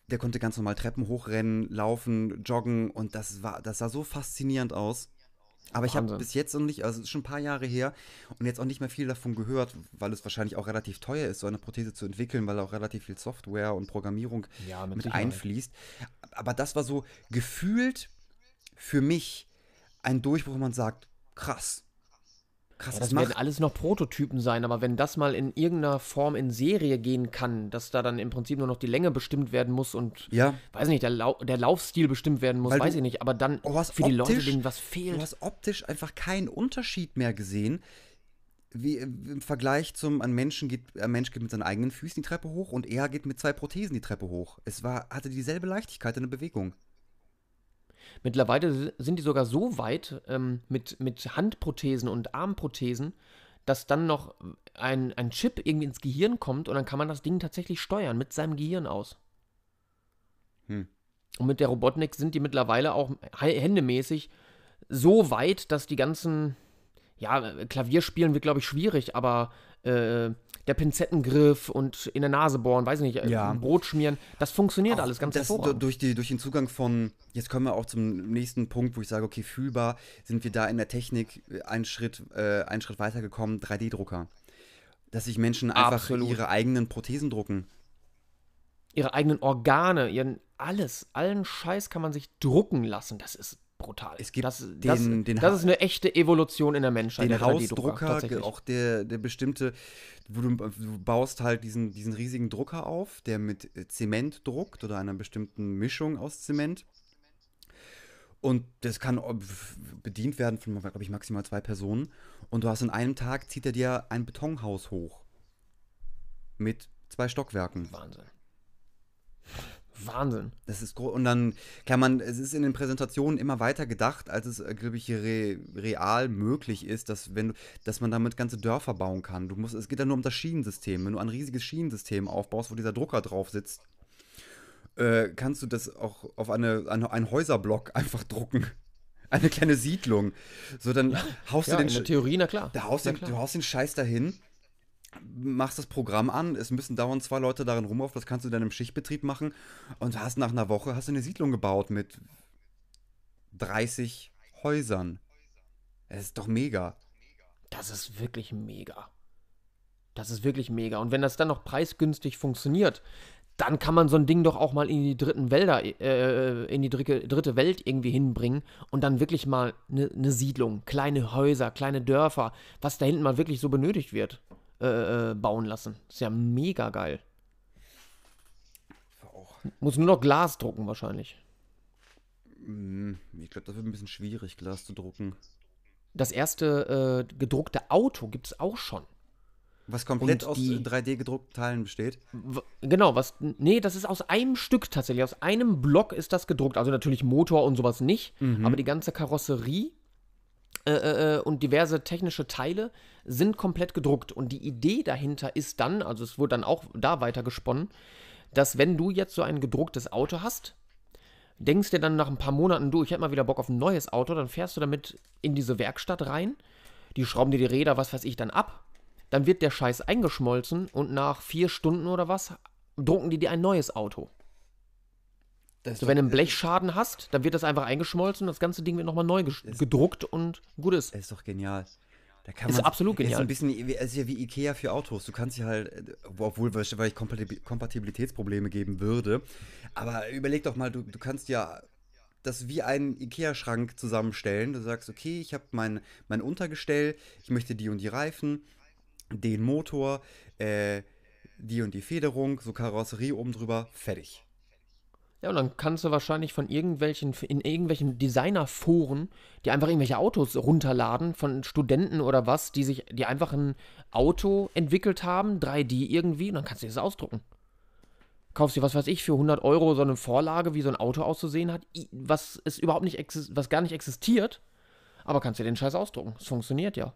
der konnte ganz normal Treppen hochrennen, laufen, joggen und das war, das sah so faszinierend aus. Aber ich habe bis jetzt noch nicht, also es ist schon ein paar Jahre her und jetzt auch nicht mehr viel davon gehört, weil es wahrscheinlich auch relativ teuer ist, so eine Prothese zu entwickeln, weil auch relativ viel Software und Programmierung ja, mit, mit einfließt. Aber das war so gefühlt für mich ein Durchbruch, wo man sagt, krass, Krass, ja, das, das werden alles noch Prototypen sein, aber wenn das mal in irgendeiner Form in Serie gehen kann, dass da dann im Prinzip nur noch die Länge bestimmt werden muss und, ja. weiß nicht, der, Lau der Laufstil bestimmt werden muss, Weil weiß ich nicht, aber dann für optisch, die Leute, denen was fehlt. Du hast optisch einfach keinen Unterschied mehr gesehen. Wie im Vergleich zum, ein, Menschen geht, ein Mensch geht mit seinen eigenen Füßen die Treppe hoch und er geht mit zwei Prothesen die Treppe hoch. Es war, hatte dieselbe Leichtigkeit in der Bewegung. Mittlerweile sind die sogar so weit ähm, mit, mit Handprothesen und Armprothesen, dass dann noch ein, ein Chip irgendwie ins Gehirn kommt und dann kann man das Ding tatsächlich steuern mit seinem Gehirn aus. Hm. Und mit der Robotnik sind die mittlerweile auch händemäßig so weit, dass die ganzen, ja, Klavierspielen wird, glaube ich, schwierig, aber äh, der Pinzettengriff und in der Nase bohren, weiß ich nicht, ja. Brot schmieren, das funktioniert auch alles ganz das. Durch, die, durch den Zugang von, jetzt kommen wir auch zum nächsten Punkt, wo ich sage, okay, fühlbar, sind wir da in der Technik einen Schritt, äh, einen Schritt weitergekommen, 3D-Drucker. Dass sich Menschen einfach Absolut. ihre eigenen Prothesen drucken. Ihre eigenen Organe, ihren alles, allen Scheiß kann man sich drucken lassen. Das ist brutal. Es gibt das, den, das, den das ist eine echte Evolution in der Menschheit. Den der Hausdrucker, auch der, der bestimmte, wo du, du, baust halt diesen, diesen riesigen Drucker auf, der mit Zement druckt oder einer bestimmten Mischung aus Zement. Und das kann bedient werden von, glaube ich, maximal zwei Personen. Und du hast in einem Tag, zieht er dir ein Betonhaus hoch. Mit zwei Stockwerken. Wahnsinn. Wahnsinn. Das ist und dann kann man, es ist in den Präsentationen immer weiter gedacht, als es, äh, glaube ich, re, real möglich ist, dass wenn dass man damit ganze Dörfer bauen kann. Du musst, es geht ja nur um das Schienensystem. Wenn du ein riesiges Schienensystem aufbaust, wo dieser Drucker drauf sitzt, äh, kannst du das auch auf eine, eine, einen Häuserblock [laughs] einfach drucken. Eine kleine Siedlung. So, dann haust ja, du den. In der Theorie, na klar. Da haust na den, Du haust den Scheiß dahin machst das Programm an, es müssen dauernd zwei Leute darin rumlaufen, das kannst du dann im Schichtbetrieb machen und hast nach einer Woche hast du eine Siedlung gebaut mit 30 Häusern. Das ist doch mega. Das ist wirklich mega. Das ist wirklich mega. Und wenn das dann noch preisgünstig funktioniert, dann kann man so ein Ding doch auch mal in die dritten Wälder, äh, in die dritte, dritte Welt irgendwie hinbringen und dann wirklich mal eine ne Siedlung, kleine Häuser, kleine Dörfer, was da hinten mal wirklich so benötigt wird. Äh, äh, bauen lassen. Ist ja mega geil. Auch. Muss nur noch Glas drucken wahrscheinlich. Hm, ich glaube, das wird ein bisschen schwierig, Glas zu drucken. Das erste äh, gedruckte Auto gibt es auch schon. Was komplett aus 3D gedruckten Teilen besteht? Genau, was. Nee, das ist aus einem Stück tatsächlich. Aus einem Block ist das gedruckt. Also natürlich Motor und sowas nicht. Mhm. Aber die ganze Karosserie äh, äh, äh, und diverse technische Teile sind komplett gedruckt. Und die Idee dahinter ist dann, also es wurde dann auch da weiter gesponnen, dass wenn du jetzt so ein gedrucktes Auto hast, denkst dir dann nach ein paar Monaten, du, ich hätte mal wieder Bock auf ein neues Auto, dann fährst du damit in diese Werkstatt rein, die schrauben dir die Räder, was weiß ich, dann ab, dann wird der Scheiß eingeschmolzen und nach vier Stunden oder was drucken die dir ein neues Auto. So, wenn du einen Blechschaden hast, dann wird das einfach eingeschmolzen und das ganze Ding wird nochmal neu gedruckt und gut ist. Ist doch genial. Da kann ist absolut genial. Ist ein bisschen, ist ja wie Ikea für Autos. Du kannst ja halt, obwohl wahrscheinlich Kompatibilitätsprobleme geben würde, aber überleg doch mal, du, du kannst ja das wie einen Ikea-Schrank zusammenstellen. Du sagst, okay, ich habe mein, mein Untergestell, ich möchte die und die Reifen, den Motor, äh, die und die Federung, so Karosserie oben drüber, fertig. Ja, und dann kannst du wahrscheinlich von irgendwelchen, in irgendwelchen Designerforen, die einfach irgendwelche Autos runterladen, von Studenten oder was, die sich, die einfach ein Auto entwickelt haben, 3D irgendwie, und dann kannst du das ausdrucken. Kaufst dir, was weiß ich, für 100 Euro so eine Vorlage, wie so ein Auto auszusehen hat, was es überhaupt nicht, was gar nicht existiert, aber kannst dir den Scheiß ausdrucken. Es funktioniert ja.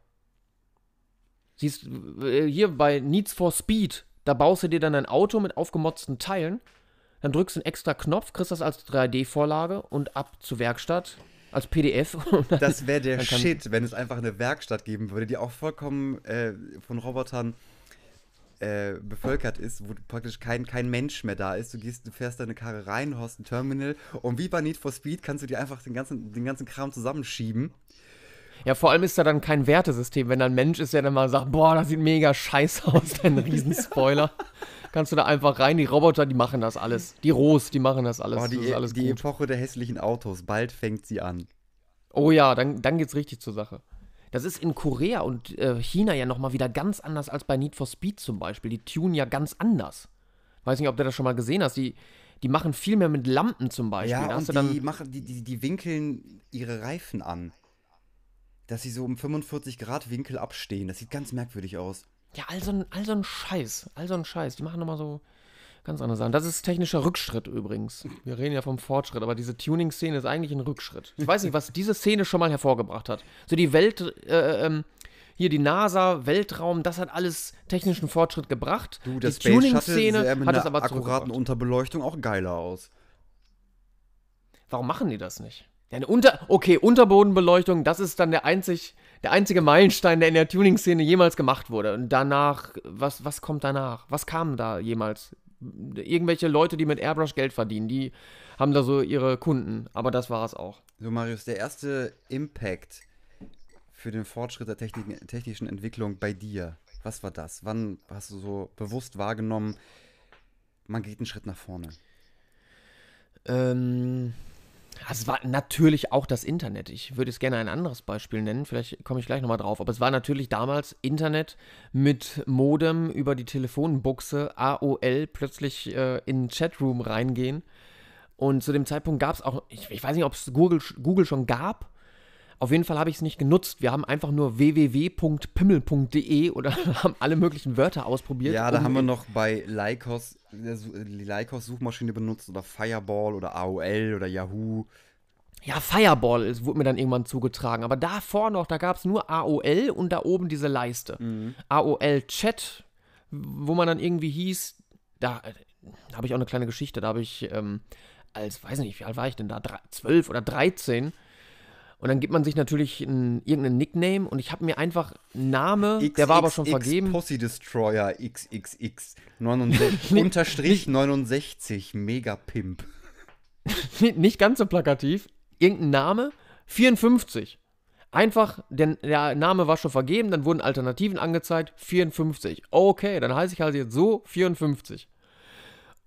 Siehst, äh, hier bei Needs for Speed, da baust du dir dann ein Auto mit aufgemotzten Teilen dann drückst du einen extra Knopf, kriegst das als 3D-Vorlage und ab zur Werkstatt als PDF. [laughs] Dann, das wäre der Shit, wenn es einfach eine Werkstatt geben würde, die auch vollkommen äh, von Robotern äh, bevölkert ist, wo praktisch kein, kein Mensch mehr da ist. Du gehst, du fährst deine Karre rein, hast ein Terminal und wie bei Need for Speed kannst du dir einfach den ganzen, den ganzen Kram zusammenschieben Ja, vor allem ist da dann kein Wertesystem. Wenn da ein Mensch ist, der dann mal sagt, boah, das sieht mega scheiße aus, [laughs] dein Riesenspoiler. Kannst du da einfach rein, die Roboter, die machen das alles. Die Ros, die machen das alles. Oh, die das alles die. Epoche der hässlichen Autos, bald fängt sie an. Oh ja, dann, dann geht's richtig zur Sache. Das ist in Korea und äh, China ja nochmal wieder ganz anders als bei Need for Speed zum Beispiel. Die tunen ja ganz anders. Weiß nicht, ob du das schon mal gesehen hast. Die, die machen viel mehr mit Lampen zum Beispiel. Ja, und die, machen, die, die, die winkeln ihre Reifen an. Dass sie so um 45 Grad Winkel abstehen. Das sieht ganz merkwürdig aus. ja, all so, ein, all so ein Scheiß. All so ein Scheiß. Die machen nochmal so ganz andere Sachen. Das ist technischer Rückschritt übrigens. Wir reden ja vom Fortschritt, aber diese Tuning-Szene ist eigentlich ein Rückschritt. Ich weiß nicht, was diese Szene schon mal hervorgebracht hat. So die Welt, äh, ähm, hier die NASA, Weltraum, das hat alles technischen Fortschritt gebracht. Du, die das Shuttle Tuning-Szene hat es aber akkuraten zurückgebracht. Unterbeleuchtung auch geiler aus. Warum machen die das nicht? Ja, eine Unter okay, Unterbodenbeleuchtung, das ist dann der, einzig, der einzige Meilenstein, der in der Tuning-Szene jemals gemacht wurde. Und danach, was, was kommt danach? Was kam da jemals? Irgendwelche Leute, die mit Airbrush Geld verdienen, die haben da so ihre Kunden. Aber das war es auch. So, Marius, der erste Impact für den Fortschritt der Technik, technischen Entwicklung bei dir, was war das? Wann hast du so bewusst wahrgenommen, man geht einen Schritt nach vorne? Ähm, also es war natürlich auch das Internet. Ich würde es gerne ein anderes Beispiel nennen, vielleicht komme ich gleich nochmal drauf. Aber es war natürlich damals Internet mit Modem über die Telefonbuchse, AOL, plötzlich äh, in Chatroom reingehen. Und zu dem Zeitpunkt gab es auch, ich, ich weiß nicht, ob es Google, Google schon gab. Auf jeden Fall habe ich es nicht genutzt. Wir haben einfach nur www.pimmel.de oder [laughs] haben alle möglichen Wörter ausprobiert. Ja, da um haben wir noch bei Lycos der Su- die Lycos-Suchmaschine benutzt oder Fireball oder AOL oder Yahoo. Ja, Fireball ist, wurde mir dann irgendwann zugetragen. Aber davor noch, da gab es nur AOL und da oben diese Leiste. AOL Chat, wo man dann irgendwie hieß, da, äh, da habe ich auch eine kleine Geschichte. Da habe ich ähm, als, weiß nicht, wie alt war ich denn da? Drei, 12 oder 13. Und dann gibt man sich natürlich ein, irgendeinen Nickname und ich habe mir einfach einen Name, der war aber schon XXX vergeben. Pussy Destroyer XXX 69, [laughs] unterstrich 69 Megapimp. [laughs] nicht ganz so plakativ, irgendein Name, 54. Einfach, denn der Name war schon vergeben, dann wurden Alternativen angezeigt, 54. Okay, dann heiße ich halt jetzt so 54.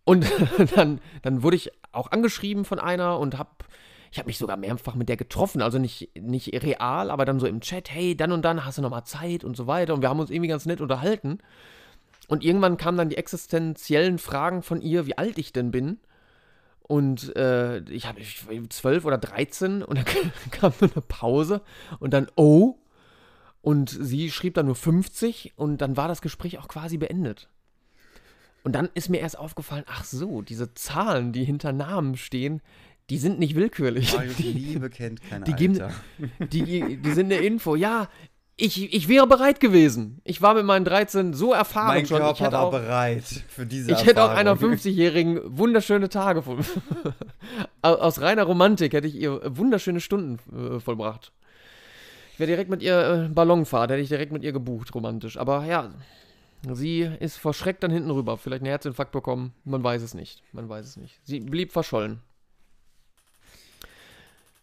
Und [laughs] dann, dann wurde ich auch angeschrieben von einer und hab, ich habe mich sogar mehrfach mit der getroffen, also nicht, nicht real, aber dann so im Chat, hey, dann und dann hast du nochmal Zeit und so weiter. Und wir haben uns irgendwie ganz nett unterhalten. Und irgendwann kamen dann die existenziellen Fragen von ihr, wie alt ich denn bin. Und äh, ich habe zwölf oder 13 und dann [laughs] kam nur eine Pause und dann oh. Und sie schrieb dann nur 50 und dann war das Gespräch auch quasi beendet. Und dann ist mir erst aufgefallen, ach so, diese Zahlen, die hinter Namen stehen, die sind nicht willkürlich. Marius Liebe kennt kein Die geben-. [laughs] Die, die sind eine Info. Ja, ich, ich wäre bereit gewesen. Ich war mit meinen 13 so erfahren Mein schon. Körper ich hätte war auch, bereit für diese ich hätte auch einer Erfahrung. 50-Jährigen wunderschöne Tage voll. [laughs] Au- Aus reiner Romantik hätte ich ihr wunderschöne Stunden äh, vollbracht. Ich wäre direkt mit ihr äh, Ballonfahrt, hätte ich direkt mit ihr gebucht, romantisch. Aber ja, sie ist vor Schreck dann hinten rüber. Vielleicht einen Herzinfarkt bekommen. Man weiß es nicht. Man weiß es nicht. Sie blieb verschollen.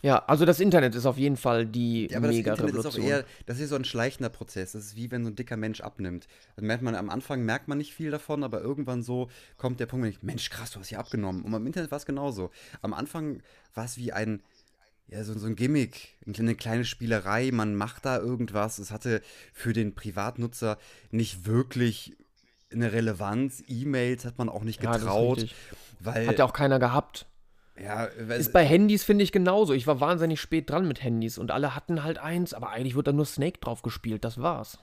Ja, also das Internet ist auf jeden Fall die Ja, aber das Internet ist auch eher, das ist so ein schleichender Prozess. Das ist wie wenn so ein dicker Mensch abnimmt. Dann merkt man, am Anfang merkt man nicht viel davon, aber irgendwann so kommt der Punkt, wenn ich, Mensch, krass, du hast hier abgenommen. Und beim Internet war es genauso. Am Anfang war es wie ein, ja, so, so ein Gimmick, eine kleine Spielerei, man macht da irgendwas. Es hatte für den Privatnutzer nicht wirklich eine Relevanz. E-Mails hat man auch nicht Ja, getraut, richtig. weil, Hat ja auch keiner gehabt. Ja, Ist bei Handys, finde ich, genauso. Ich war wahnsinnig spät dran mit Handys und alle hatten halt eins, aber eigentlich wurde da nur Snake drauf gespielt, das war's.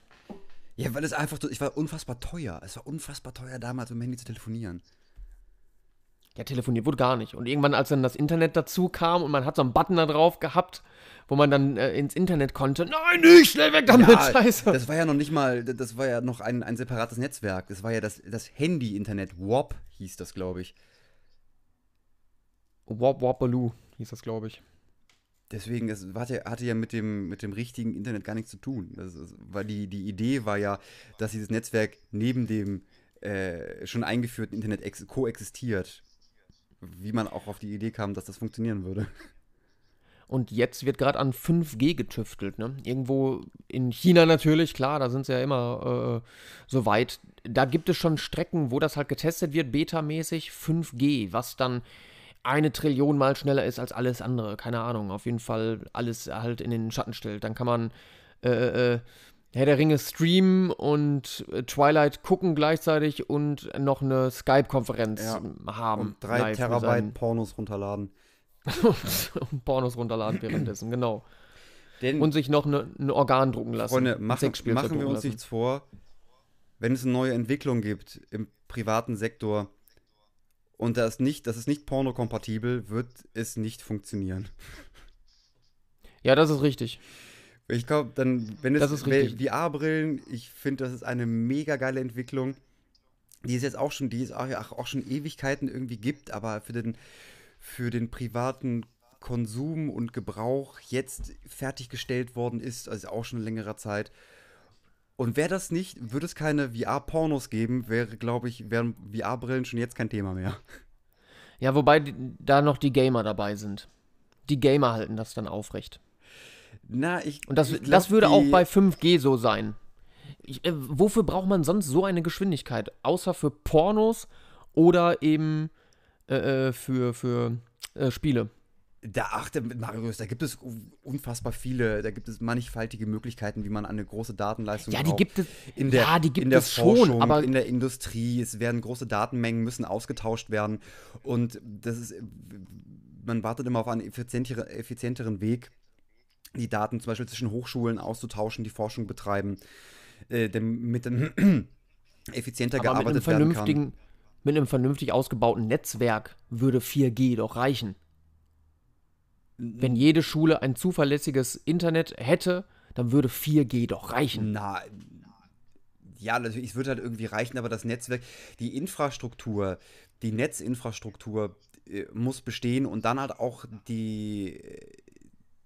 Ja, weil es einfach, so- ich war unfassbar teuer. Es war unfassbar teuer damals, mit dem Handy zu telefonieren. Ja, telefoniert wurde gar nicht. Und irgendwann, als dann das Internet dazu kam und man hat so einen Button da drauf gehabt, wo man dann äh, ins Internet konnte, nein, nicht, schnell weg damit, scheiße. Das war ja noch nicht mal, das war ja noch ein, ein separates Netzwerk. Das war ja das, das Handy-Internet. WAP hieß das, glaube ich. Wop Wopaloo hieß das, glaube ich. Deswegen, das hatte, hatte ja mit dem, mit dem richtigen Internet gar nichts zu tun. Das ist, weil die, die Idee war ja, dass dieses Netzwerk neben dem äh, schon eingeführten Internet ex koexistiert. Wie man auch auf die Idee kam, dass das funktionieren würde. Und jetzt wird gerade an 5G getüftelt. Ne? Irgendwo in China natürlich, klar, da sind sie ja immer äh, so weit. Da gibt es schon Strecken, wo das halt getestet wird, betamäßig 5G, was dann eine Trillion Mal schneller ist als alles andere. Keine Ahnung. Auf jeden Fall alles halt in den Schatten stellt. Dann kann man äh, äh, Herr der Ringe streamen und äh, Twilight gucken gleichzeitig und noch eine Skype-Konferenz Ja. haben. Und drei Terabyte Pornos runterladen. und [laughs] Pornos runterladen währenddessen, genau. Denn, Und sich noch eine, ein Organ drucken lassen. Freunde, machen, machen wir uns lassen. nichts vor. Wenn es eine neue Entwicklung gibt im privaten Sektor und das nicht, das ist nicht pornokompatibel, wird es nicht funktionieren. Ja, das ist richtig. Ich glaube, dann, wenn es. VR-Brillen, ich finde, das ist eine mega geile Entwicklung, die es jetzt auch schon, die es auch, auch auch schon Ewigkeiten irgendwie gibt, aber für den, für den privaten Konsum und Gebrauch jetzt fertiggestellt worden ist, also auch schon längerer Zeit. Und wäre das nicht, würde es keine VR-Pornos geben, wäre, glaube ich, wären VR-Brillen schon jetzt kein Thema mehr. Ja, wobei da noch die Gamer dabei sind. Die Gamer halten das dann aufrecht. Na, ich. Und das, ich glaub, das würde auch bei 5G so sein. Ich, äh, wofür braucht man sonst so eine Geschwindigkeit? Außer für Pornos oder eben äh, äh, für, für äh, Spiele. Da achte, Marius, da gibt es unfassbar viele, da gibt es mannigfaltige Möglichkeiten, wie man eine große Datenleistung Ja, die gibt es. in der, ja, die gibt in der es schon, Forschung, aber in der Industrie, es werden große Datenmengen müssen ausgetauscht werden und das ist, man wartet immer auf einen effizienteren, effizienteren Weg, die Daten zum Beispiel zwischen Hochschulen auszutauschen, die Forschung betreiben, äh, damit dann [clears throat] effizienter aber mit einem gearbeitet werden kann. mit einem vernünftig ausgebauten Netzwerk würde 4G doch reichen. Wenn jede Schule ein zuverlässiges Internet hätte, dann würde 4G doch reichen. Na, ja, natürlich, es wird halt irgendwie reichen, aber das Netzwerk, die Infrastruktur, die Netzinfrastruktur äh, muss bestehen und dann halt auch die,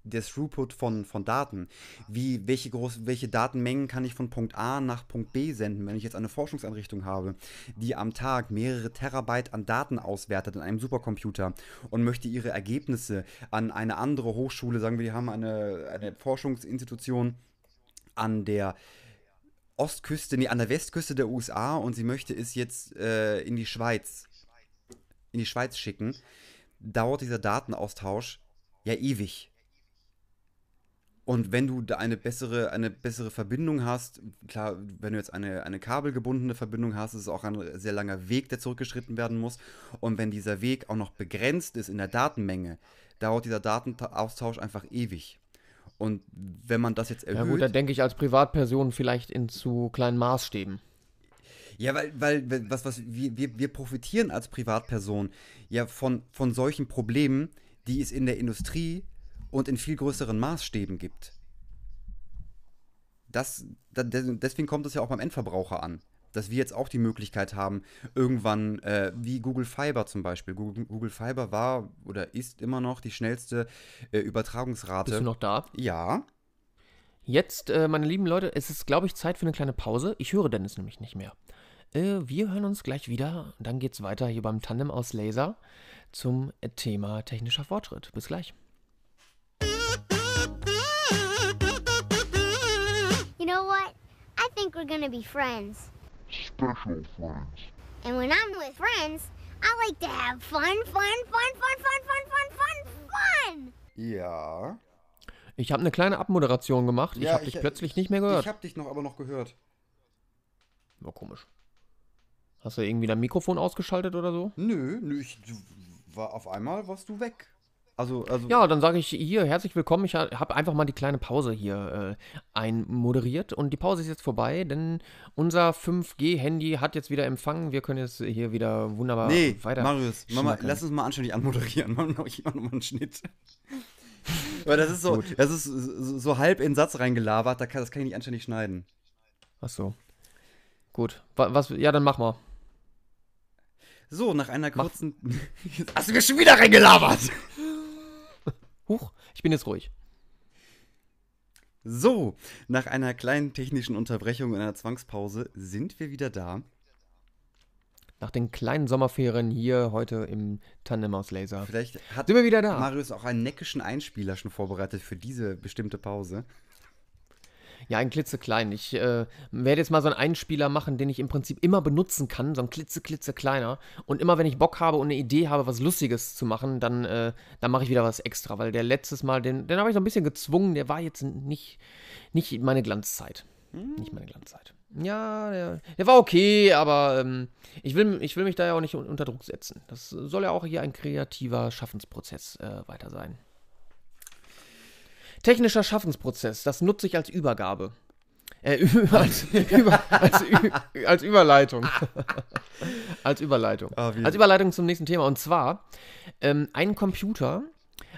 der Throughput von, von Daten. Wie, welche, groß, welche Datenmengen kann ich von Punkt A nach Punkt B senden, wenn ich jetzt eine Forschungseinrichtung habe, die am Tag mehrere Terabyte an Daten auswertet in einem Supercomputer und möchte ihre Ergebnisse an eine andere Hochschule, sagen wir, die haben eine, eine Forschungsinstitution an der Ostküste, nee, an der Westküste der USA und sie möchte es jetzt äh, in die Schweiz, in die Schweiz schicken, dauert dieser Datenaustausch ja ewig. Und wenn du da eine bessere, eine bessere Verbindung hast, klar, wenn du jetzt eine, eine kabelgebundene Verbindung hast, ist es auch ein sehr langer Weg, der zurückgeschritten werden muss. Und wenn dieser Weg auch noch begrenzt ist in der Datenmenge, dauert dieser Datenaustausch einfach ewig. Und wenn man das jetzt erhöht. Ja gut, da denke ich als Privatperson vielleicht in zu kleinen Maßstäben. Ja, weil, weil was, was, wir, wir, wir profitieren als Privatperson ja von, von solchen Problemen, die es in der Industrie und in viel größeren Maßstäben gibt. Das, da, des- deswegen kommt es ja auch beim Endverbraucher an. Dass wir jetzt auch die Möglichkeit haben, irgendwann, äh, wie Google Fiber zum Beispiel. Google, Google Fiber war oder ist immer noch die schnellste äh, Übertragungsrate. Bist du noch da? Ja. Jetzt, äh, meine lieben Leute, es ist, glaube ich, Zeit für eine kleine Pause. Ich höre Dennis nämlich nicht mehr. Äh, wir hören uns gleich wieder. Dann geht's weiter hier beim Tandem aus Laser zum Thema technischer Fortschritt. Bis gleich. Think we're gonna be friends. Special friends. And when I'm with friends, I like to have fun, fun, fun, fun, fun, fun, fun, fun, fun. Ja. Ich habe eine kleine Abmoderation gemacht. ich Ja, habe dich ich- plötzlich nicht mehr gehört. Ich habe dich noch aber noch gehört. War komisch. Hast du irgendwie dein Mikrofon ausgeschaltet oder so? Nö, nö, ich war auf einmal warst du weg. Also, also. Ja, dann sage ich hier herzlich willkommen. Ich habe einfach mal die kleine Pause hier äh, einmoderiert und die Pause ist jetzt vorbei, denn unser 5G-Handy hat jetzt wieder Empfang. Wir können jetzt hier wieder wunderbar Nee, weiter. Marius, Mama, lass uns mal anständig anmoderieren. [laughs] Mach noch, ich mach noch mal einen Schnitt. [laughs] Weil das ist so, Gut. das ist so, so halb in den Satz reingelabert, da kann, das kann ich nicht anständig schneiden. Ach so. Gut. Wa- Was, ja, dann mach mal. So, nach einer kurzen. Jetzt [laughs] hast du mir schon wieder reingelabert! Huch, ich bin jetzt ruhig. So, nach einer kleinen technischen Unterbrechung und einer Zwangspause sind wir wieder da. Nach den kleinen Sommerferien hier heute im Tandem aus Laser. Vielleicht hat Sind wir wieder da? Marius auch einen neckischen Einspieler schon vorbereitet für diese bestimmte Pause. Ja, ein klitzeklein. Ich äh, werde jetzt mal so einen Einspieler machen, den ich im Prinzip immer benutzen kann, so ein klitze, klitzekleiner. Und immer wenn ich Bock habe und eine Idee habe, was Lustiges zu machen, dann, äh, dann mache ich wieder was extra. Weil der letztes Mal, den, den habe ich so ein bisschen gezwungen, der war jetzt nicht, nicht meine Glanzzeit. Nicht meine Glanzzeit. Ja, der, der war okay, aber ähm, ich, will, ich will mich da ja auch nicht un- unter Druck setzen. Das soll ja auch hier ein kreativer Schaffensprozess äh, weiter sein. Technischer Schaffensprozess, das nutze ich als Übergabe. Äh, [laughs] als, über, als, als Überleitung. [laughs] als Überleitung. Ah, als Überleitung zum nächsten Thema. Und zwar, ähm, ein Computer,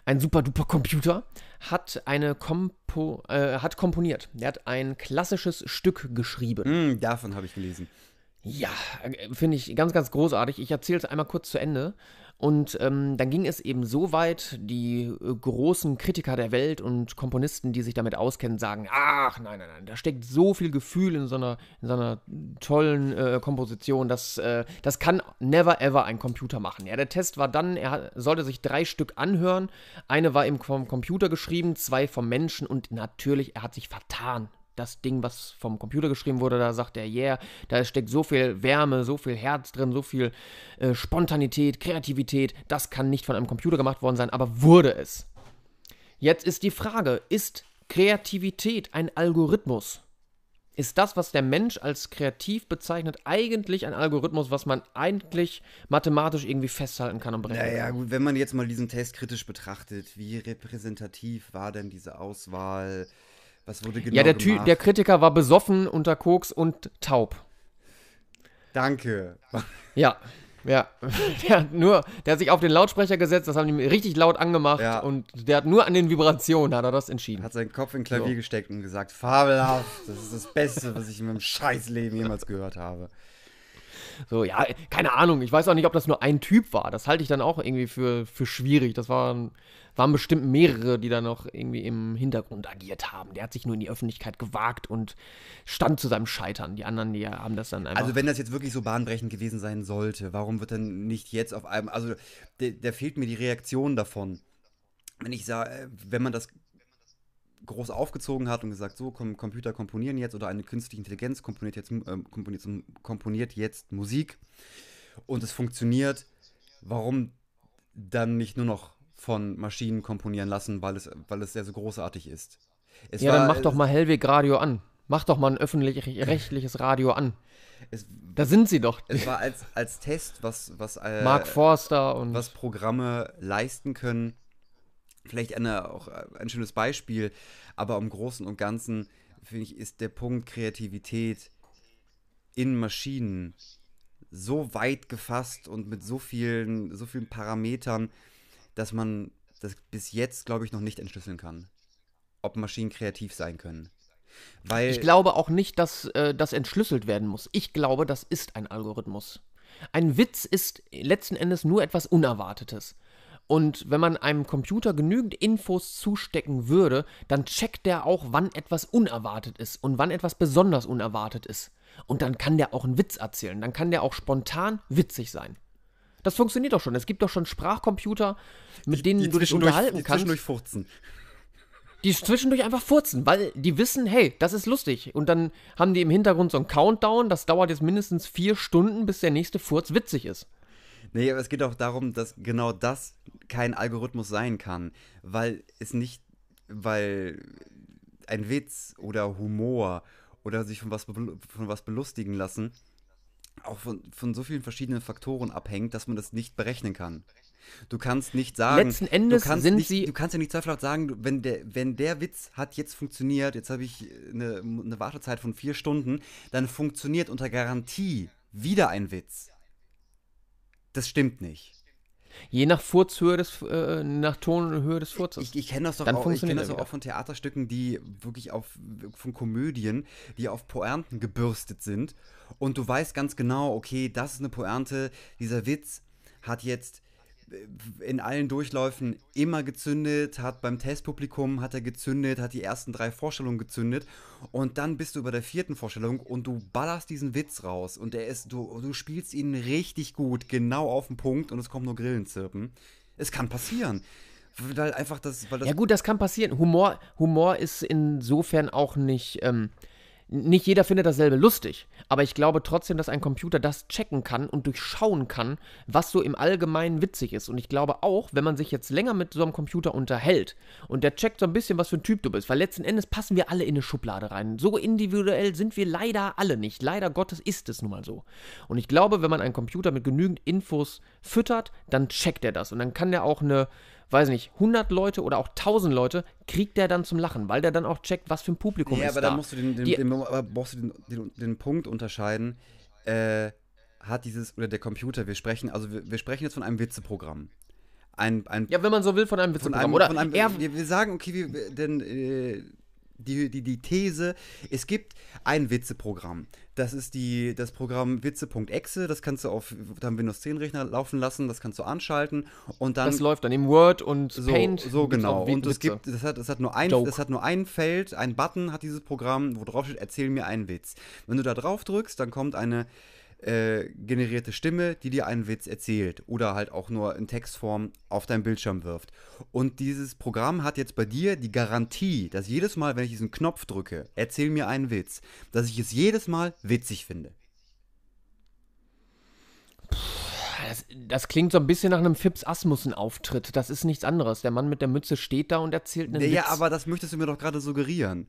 ein super duper Computer, hat eine Kompo, äh, hat komponiert. Der hat ein klassisches Stück geschrieben. Hm, davon habe ich gelesen. Ja, äh, finde ich ganz, ganz großartig. Ich erzähle es einmal kurz zu Ende. Und ähm, dann ging es eben so weit, die äh, großen Kritiker der Welt und Komponisten, die sich damit auskennen, sagen, ach nein, nein, nein, da steckt so viel Gefühl in so einer, in so einer tollen äh, Komposition, dass, äh, das kann never ever ein Computer machen. Ja, der Test war dann, er sollte sich drei Stück anhören. Eine war eben vom Computer geschrieben, zwei vom Menschen und natürlich, er hat sich vertan das Ding, was vom Computer geschrieben wurde, da sagt er, yeah, da steckt so viel Wärme, so viel Herz drin, so viel äh, Spontanität, Kreativität, das kann nicht von einem Computer gemacht worden sein, aber wurde es. Jetzt ist die Frage, ist Kreativität ein Algorithmus? Ist das, was der Mensch als kreativ bezeichnet, eigentlich ein Algorithmus, was man eigentlich mathematisch irgendwie festhalten kann und berechnen kann? Naja, gut, wenn man jetzt mal diesen Test kritisch betrachtet, wie repräsentativ war denn diese Auswahl? Was wurde genau ja, der, Ty gemacht? der Kritiker war besoffen, unter Koks und taub. Danke. Ja, ja. [laughs] Der hat nur, der hat sich auf den Lautsprecher gesetzt, das haben die richtig laut angemacht Ja. und der hat nur an den Vibrationen hat er das entschieden. Hat seinen Kopf in Klavier So. gesteckt und gesagt, fabelhaft, das ist das Beste, was ich in meinem Scheißleben jemals gehört habe. So, ja, keine Ahnung. Ich weiß auch nicht, ob das nur ein Typ war. Das halte ich dann auch irgendwie für, für schwierig. Das waren, waren bestimmt mehrere, die da noch irgendwie im Hintergrund agiert haben. Der hat sich nur in die Öffentlichkeit gewagt und stand zu seinem Scheitern. Die anderen, die haben das dann einfach. Also wenn das jetzt wirklich so bahnbrechend gewesen sein sollte, warum wird dann nicht jetzt auf einem, also da fehlt mir die Reaktion davon. Wenn ich sage, wenn man das groß aufgezogen hat und gesagt, so, kom Computer komponieren jetzt oder eine künstliche Intelligenz komponiert jetzt, ähm, komponiert, komponiert jetzt Musik und es funktioniert, warum dann nicht nur noch von Maschinen komponieren lassen, weil es, weil es sehr so großartig ist? Es ja, dann war- mach doch mal Hellweg Radio an. Mach doch mal ein öffentlich-rechtliches [clears throat] Radio an. Es, Da sind sie doch. es war als, als Test, was, was äh, Mark Forster und. was Programme leisten können. Vielleicht eine, auch ein schönes Beispiel, aber im Großen und Ganzen, finde ich, ist der Punkt Kreativität in Maschinen so weit gefasst und mit so vielen, so vielen Parametern, dass man das bis jetzt, glaube ich, noch nicht entschlüsseln kann. Ob Maschinen kreativ sein können. Weil Ich glaube auch nicht, dass äh, das entschlüsselt werden muss. Ich glaube, das ist ein Algorithmus. Ein Witz ist letzten Endes nur etwas Unerwartetes. Und wenn man einem Computer genügend Infos zustecken würde, dann checkt der auch, wann etwas unerwartet ist und wann etwas besonders unerwartet ist. Und dann kann der auch einen Witz erzählen. Dann kann der auch spontan witzig sein. Das funktioniert doch schon. Es gibt doch schon Sprachcomputer, mit denen die du dich unterhalten die kannst. zwischendurch furzen. Die zwischendurch einfach furzen, weil die wissen, hey, das ist lustig. Und dann haben die im Hintergrund so einen Countdown, das dauert jetzt mindestens vier Stunden, bis der nächste Furz witzig ist. Nee, aber es geht auch darum, dass genau das kein Algorithmus sein kann, weil es nicht, weil ein Witz oder Humor oder sich von was, von was belustigen lassen auch von, von so vielen verschiedenen Faktoren abhängt, dass man das nicht berechnen kann. Du kannst nicht sagen, Letzten Endes du kannst sind nicht, sie- du kannst ja nicht zweifelhaft sagen, wenn der, wenn der Witz hat jetzt funktioniert, jetzt habe ich eine, eine Wartezeit von vier Stunden, dann funktioniert unter Garantie wieder ein Witz. Das stimmt nicht. Je nach Furzhöhe des, äh, nach Tonhöhe des Furzes. Ich, ich kenne das doch Dann auch, ich kenn das wieder. auch von Theaterstücken, die wirklich auf, von Komödien, die auf Pointen gebürstet sind. Und du weißt ganz genau, okay, das ist eine Pointe, dieser Witz hat jetzt in allen Durchläufen immer gezündet, hat beim Testpublikum hat er gezündet, hat die ersten drei Vorstellungen gezündet und dann bist du bei der vierten Vorstellung und du ballerst diesen Witz raus und der ist, du, du spielst ihn richtig gut, genau auf den Punkt und es kommt nur Grillenzirpen. Es kann passieren. Weil einfach das, weil das Ja gut, das kann passieren. Humor, Humor ist insofern auch nicht, ähm, nicht jeder findet dasselbe lustig. Aber ich glaube trotzdem, dass ein Computer das checken kann und durchschauen kann, was so im Allgemeinen witzig ist. Und ich glaube auch, wenn man sich jetzt länger mit so einem Computer unterhält und der checkt so ein bisschen, was für ein Typ du bist, weil letzten Endes passen wir alle in eine Schublade rein. So individuell sind wir leider alle nicht. Leider Gottes ist es nun mal so. Und ich glaube, wenn man einen Computer mit genügend Infos füttert, dann checkt er das. Und dann kann der auch eine weiß nicht, 100 Leute oder auch 1000 Leute, kriegt der dann zum Lachen, weil der dann auch checkt, was für ein Publikum Ja, ist aber da. da musst du den, den, den, aber brauchst du den, den, Punkt unterscheiden. Äh, hat dieses, oder der Computer, wir sprechen, also wir, wir sprechen jetzt von einem Witzeprogramm. Ein, ein, ja, wenn man so will, von einem von Witzeprogramm. einem, Oder von einem, wir, wir sagen, okay, wir, denn äh, die, die, die These, es gibt ein Witzeprogramm. Das ist die, das Programm witze.exe, das kannst du auf deinem Windows 10 Rechner laufen lassen, das kannst du anschalten und dann das läuft dann im Word und so, Paint. so genau. Und es gibt, das hat, das hat nur ein, Joke. das hat nur ein Feld, ein Button hat dieses Programm, wo drauf steht, erzähl mir einen Witz. Wenn du da drauf drückst, dann kommt eine äh, generierte Stimme, die dir einen Witz erzählt oder halt auch nur in Textform auf deinen Bildschirm wirft. Und dieses Programm hat jetzt bei dir die Garantie, dass jedes Mal, wenn ich diesen Knopf drücke, erzähl mir einen Witz, dass ich es jedes Mal witzig finde. Das, das klingt so ein bisschen nach einem Fips Asmussen-Auftritt. Das ist nichts anderes. Der Mann mit der Mütze steht da und erzählt einen Ja, Witz. aber das möchtest du mir doch gerade suggerieren.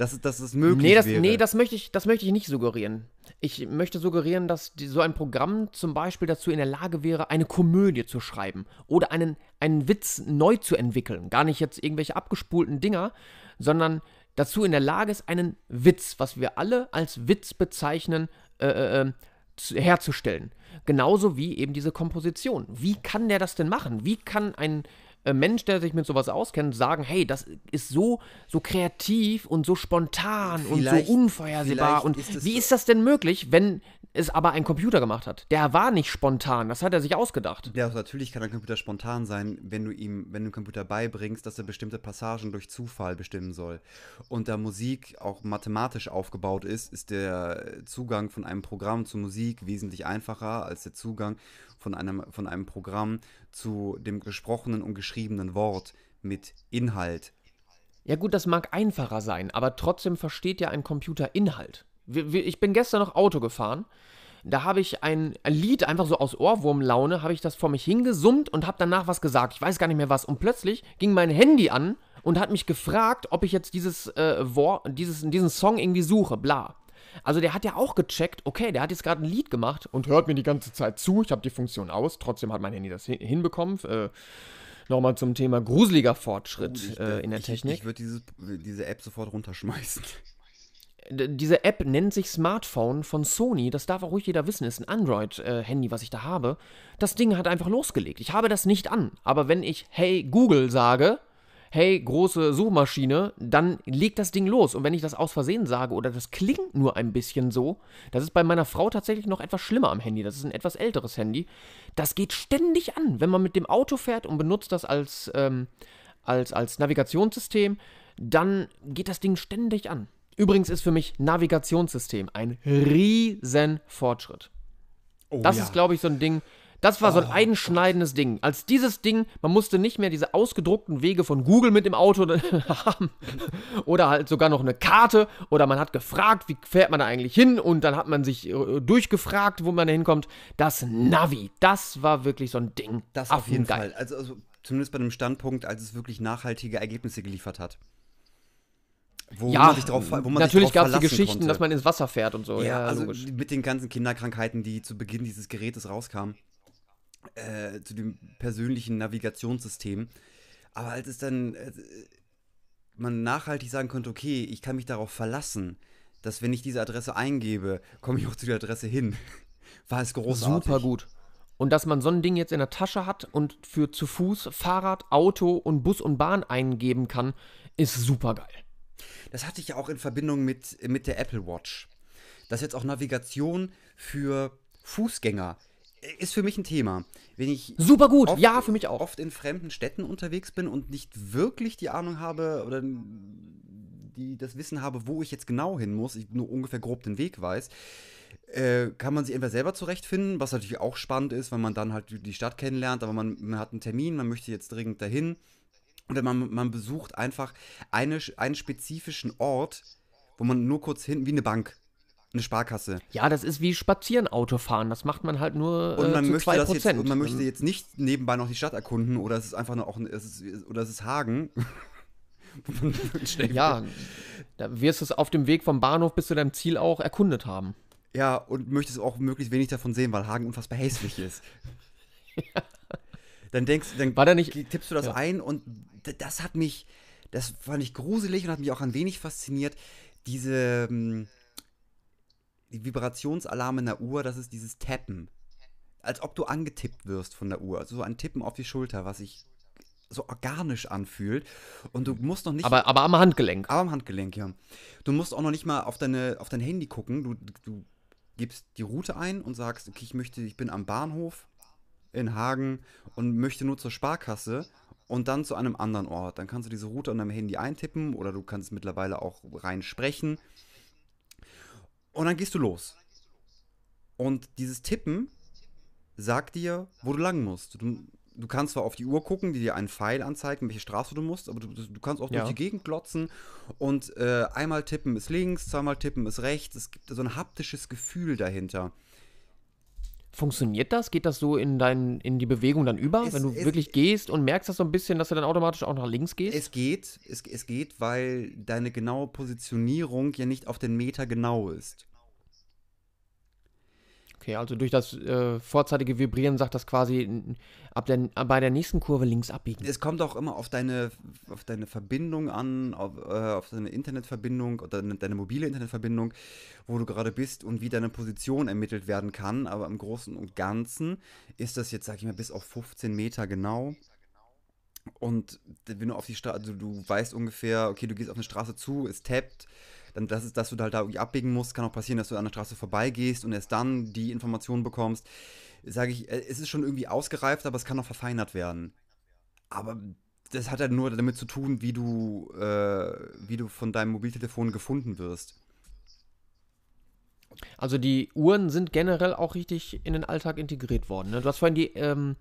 Dass, dass es möglich Nee das, wäre. nee, das möchte ich, das möchte ich nicht suggerieren. Ich möchte suggerieren, dass die, so ein Programm zum Beispiel dazu in der Lage wäre, eine Komödie zu schreiben oder einen, einen Witz neu zu entwickeln. Gar nicht jetzt irgendwelche abgespulten Dinger, sondern dazu in der Lage ist, einen Witz, was wir alle als Witz bezeichnen, äh, äh, äh, zu- herzustellen. Genauso wie eben diese Komposition. Wie kann der das denn machen? Wie kann ein äh, Mensch, der sich mit sowas auskennt, sagen, hey, das ist so, so kreativ und so spontan und Vielleicht- so unvorhersehbar. Und ist wie ist das denn möglich, wenn es aber ein Computer gemacht hat? Der war nicht spontan, das hat er sich ausgedacht. Ja, also natürlich kann ein Computer spontan sein, wenn du ihm, wenn du dem Computer beibringst, dass er bestimmte Passagen durch Zufall bestimmen soll. Und da Musik auch mathematisch aufgebaut ist, ist der Zugang von einem Programm zu Musik wesentlich einfacher als der Zugang von einem, von einem Programm zu dem gesprochenen und geschriebenen Wort mit Inhalt. Ja gut, das mag einfacher sein, aber trotzdem versteht ja ein Computer Inhalt. Ich bin gestern noch Auto gefahren. Da habe ich ein, ein Lied einfach so aus Ohrwurmlaune, habe ich das vor mich hingesummt und habe danach was gesagt. Ich weiß gar nicht mehr was. Und plötzlich ging mein Handy an und hat mich gefragt, ob ich jetzt dieses äh, Wort, dieses, diesen Song irgendwie suche, bla. Also der hat ja auch gecheckt, okay, der hat jetzt gerade ein Lied gemacht und hört mir die ganze Zeit zu. Ich habe die Funktion aus, trotzdem hat mein Handy das hin hinbekommen. Äh, Nochmal zum Thema gruseliger Fortschritt äh, in der ich, Technik. Ich, ich würde diese App sofort runterschmeißen. Diese App nennt sich Smartphone von Sony. Das darf auch ruhig jeder wissen. Ist ein Android-Handy, was ich da habe. Das Ding hat einfach losgelegt. Ich habe das nicht an. Aber wenn ich Hey Google sage, hey große Suchmaschine, dann legt das Ding los. Und wenn ich das aus Versehen sage oder das klingt nur ein bisschen so, das ist bei meiner Frau tatsächlich noch etwas schlimmer am Handy. Das ist ein etwas älteres Handy. Das geht ständig an, wenn man mit dem Auto fährt und benutzt das als, ähm, als, als Navigationssystem, dann geht das Ding ständig an. Übrigens ist für mich Navigationssystem ein riesen Fortschritt. Oh, Das ja. ist, glaube ich, so ein Ding. Das war so ein einschneidendes Ding. Als dieses Ding, man musste nicht mehr diese ausgedruckten Wege von Google mit dem Auto [laughs] haben. Oder halt sogar noch eine Karte. Oder man hat gefragt, wie fährt man da eigentlich hin? Und dann hat man sich äh, durchgefragt, wo man da hinkommt. Das Navi, das war wirklich so ein Ding. Das auf jeden. Fall. Also, also zumindest bei einem Standpunkt, als es wirklich nachhaltige Ergebnisse geliefert hat. Wo Ja, man sich drauf, wo man natürlich gab es die Geschichten, konnte. dass man ins Wasser fährt und so. ja, Ja, also logisch. mit den ganzen Kinderkrankheiten, die zu Beginn dieses Gerätes rauskamen, äh, zu dem persönlichen Navigationssystem. Aber als es dann äh, man nachhaltig sagen konnte, okay, ich kann mich darauf verlassen, dass wenn ich diese Adresse eingebe, komme ich auch zu der Adresse hin, [laughs] war es großartig. Super gut. Und dass man so ein Ding jetzt in der Tasche hat und für zu Fuß, Fahrrad, Auto und Bus und Bahn eingeben kann, ist super geil. Das hatte ich ja auch in Verbindung mit, mit der Apple Watch. Dass jetzt auch Navigation für Fußgänger Ist für mich ein Thema. Wenn ich Super gut. oft- ja, für mich auch. oft in fremden Städten unterwegs bin und nicht wirklich die Ahnung habe oder die das Wissen habe, wo ich jetzt genau hin muss, ich nur ungefähr grob den Weg weiß, äh, kann man sich entweder selber zurechtfinden, was natürlich auch spannend ist, weil man dann halt die Stadt kennenlernt, aber man, man hat einen Termin, man möchte jetzt dringend dahin. Oder man, man besucht einfach eine, einen spezifischen Ort, wo man nur kurz hin, wie eine Bank, eine Sparkasse. Ja, das ist wie Spazieren Auto fahren. Das macht man halt nur Und äh, man, zu möchte 2%. das jetzt, und man möchte Ähm, jetzt nicht nebenbei noch die Stadt erkunden oder es ist einfach nur auch ein, es ist, oder es ist Hagen. [laughs] Ja, da wirst du es auf dem Weg vom Bahnhof bis zu deinem Ziel auch erkundet haben. ja, und möchtest auch möglichst wenig davon sehen, weil Hagen unfassbar hässlich ist. [laughs] Dann denkst dann War da nicht- tippst du das ja. ein und das hat mich, das fand ich gruselig und hat mich auch ein wenig fasziniert. Diese ähm, die Vibrationsalarme in der Uhr, das ist dieses Tappen. Als ob du angetippt wirst von der Uhr. Also so ein Tippen auf die Schulter, was sich so organisch anfühlt. Und du musst noch nicht. Aber, aber am Handgelenk. Aber am Handgelenk, ja. Du musst auch noch nicht mal auf, deine, auf dein Handy gucken. Du, du gibst die Route ein und sagst, okay, ich möchte, ich bin am Bahnhof in Hagen und möchte nur zur Sparkasse und dann zu einem anderen Ort. Dann kannst du diese Route an deinem Handy eintippen oder du kannst mittlerweile auch rein sprechen. Und dann gehst du los. Und dieses Tippen sagt dir, wo du lang musst. Du, du kannst zwar auf die Uhr gucken, die dir einen Pfeil anzeigt, welche Straße du musst, aber du, du kannst auch Ja. durch die Gegend glotzen und äh, einmal tippen ist links, zweimal tippen ist rechts. Es gibt so ein haptisches Gefühl dahinter. Funktioniert das? Geht das so in, dein, in die Bewegung dann über? Es- wenn du es- wirklich gehst und merkst das so ein bisschen, dass du dann automatisch auch nach links gehst? Es geht, es, es geht, weil deine genaue Positionierung ja nicht auf den Meter genau ist. Okay, also durch das äh, vorzeitige Vibrieren sagt das quasi ab der, bei der nächsten Kurve links abbiegen. Es kommt auch immer auf deine, auf deine Verbindung an, auf, äh, auf deine Internetverbindung oder deine, deine mobile Internetverbindung, wo du gerade bist und wie deine Position ermittelt werden kann. Aber im Großen und Ganzen ist das jetzt, sag ich mal, bis auf 15 Meter genau. Und wenn du auf die Straße, also du weißt ungefähr, okay, du gehst auf eine Straße zu, es tappt, dann das ist, dass du da halt da irgendwie abbiegen musst, kann auch passieren, dass du an der Straße vorbeigehst und erst dann die Informationen bekommst. Sage ich, äh, es ist schon irgendwie ausgereift, aber es kann noch verfeinert werden. Aber das hat ja nur damit zu tun, wie du, äh, wie du von deinem Mobiltelefon gefunden wirst. Also die Uhren sind generell auch richtig in den Alltag integriert worden. Ne? Du hast vorhin die, ähm,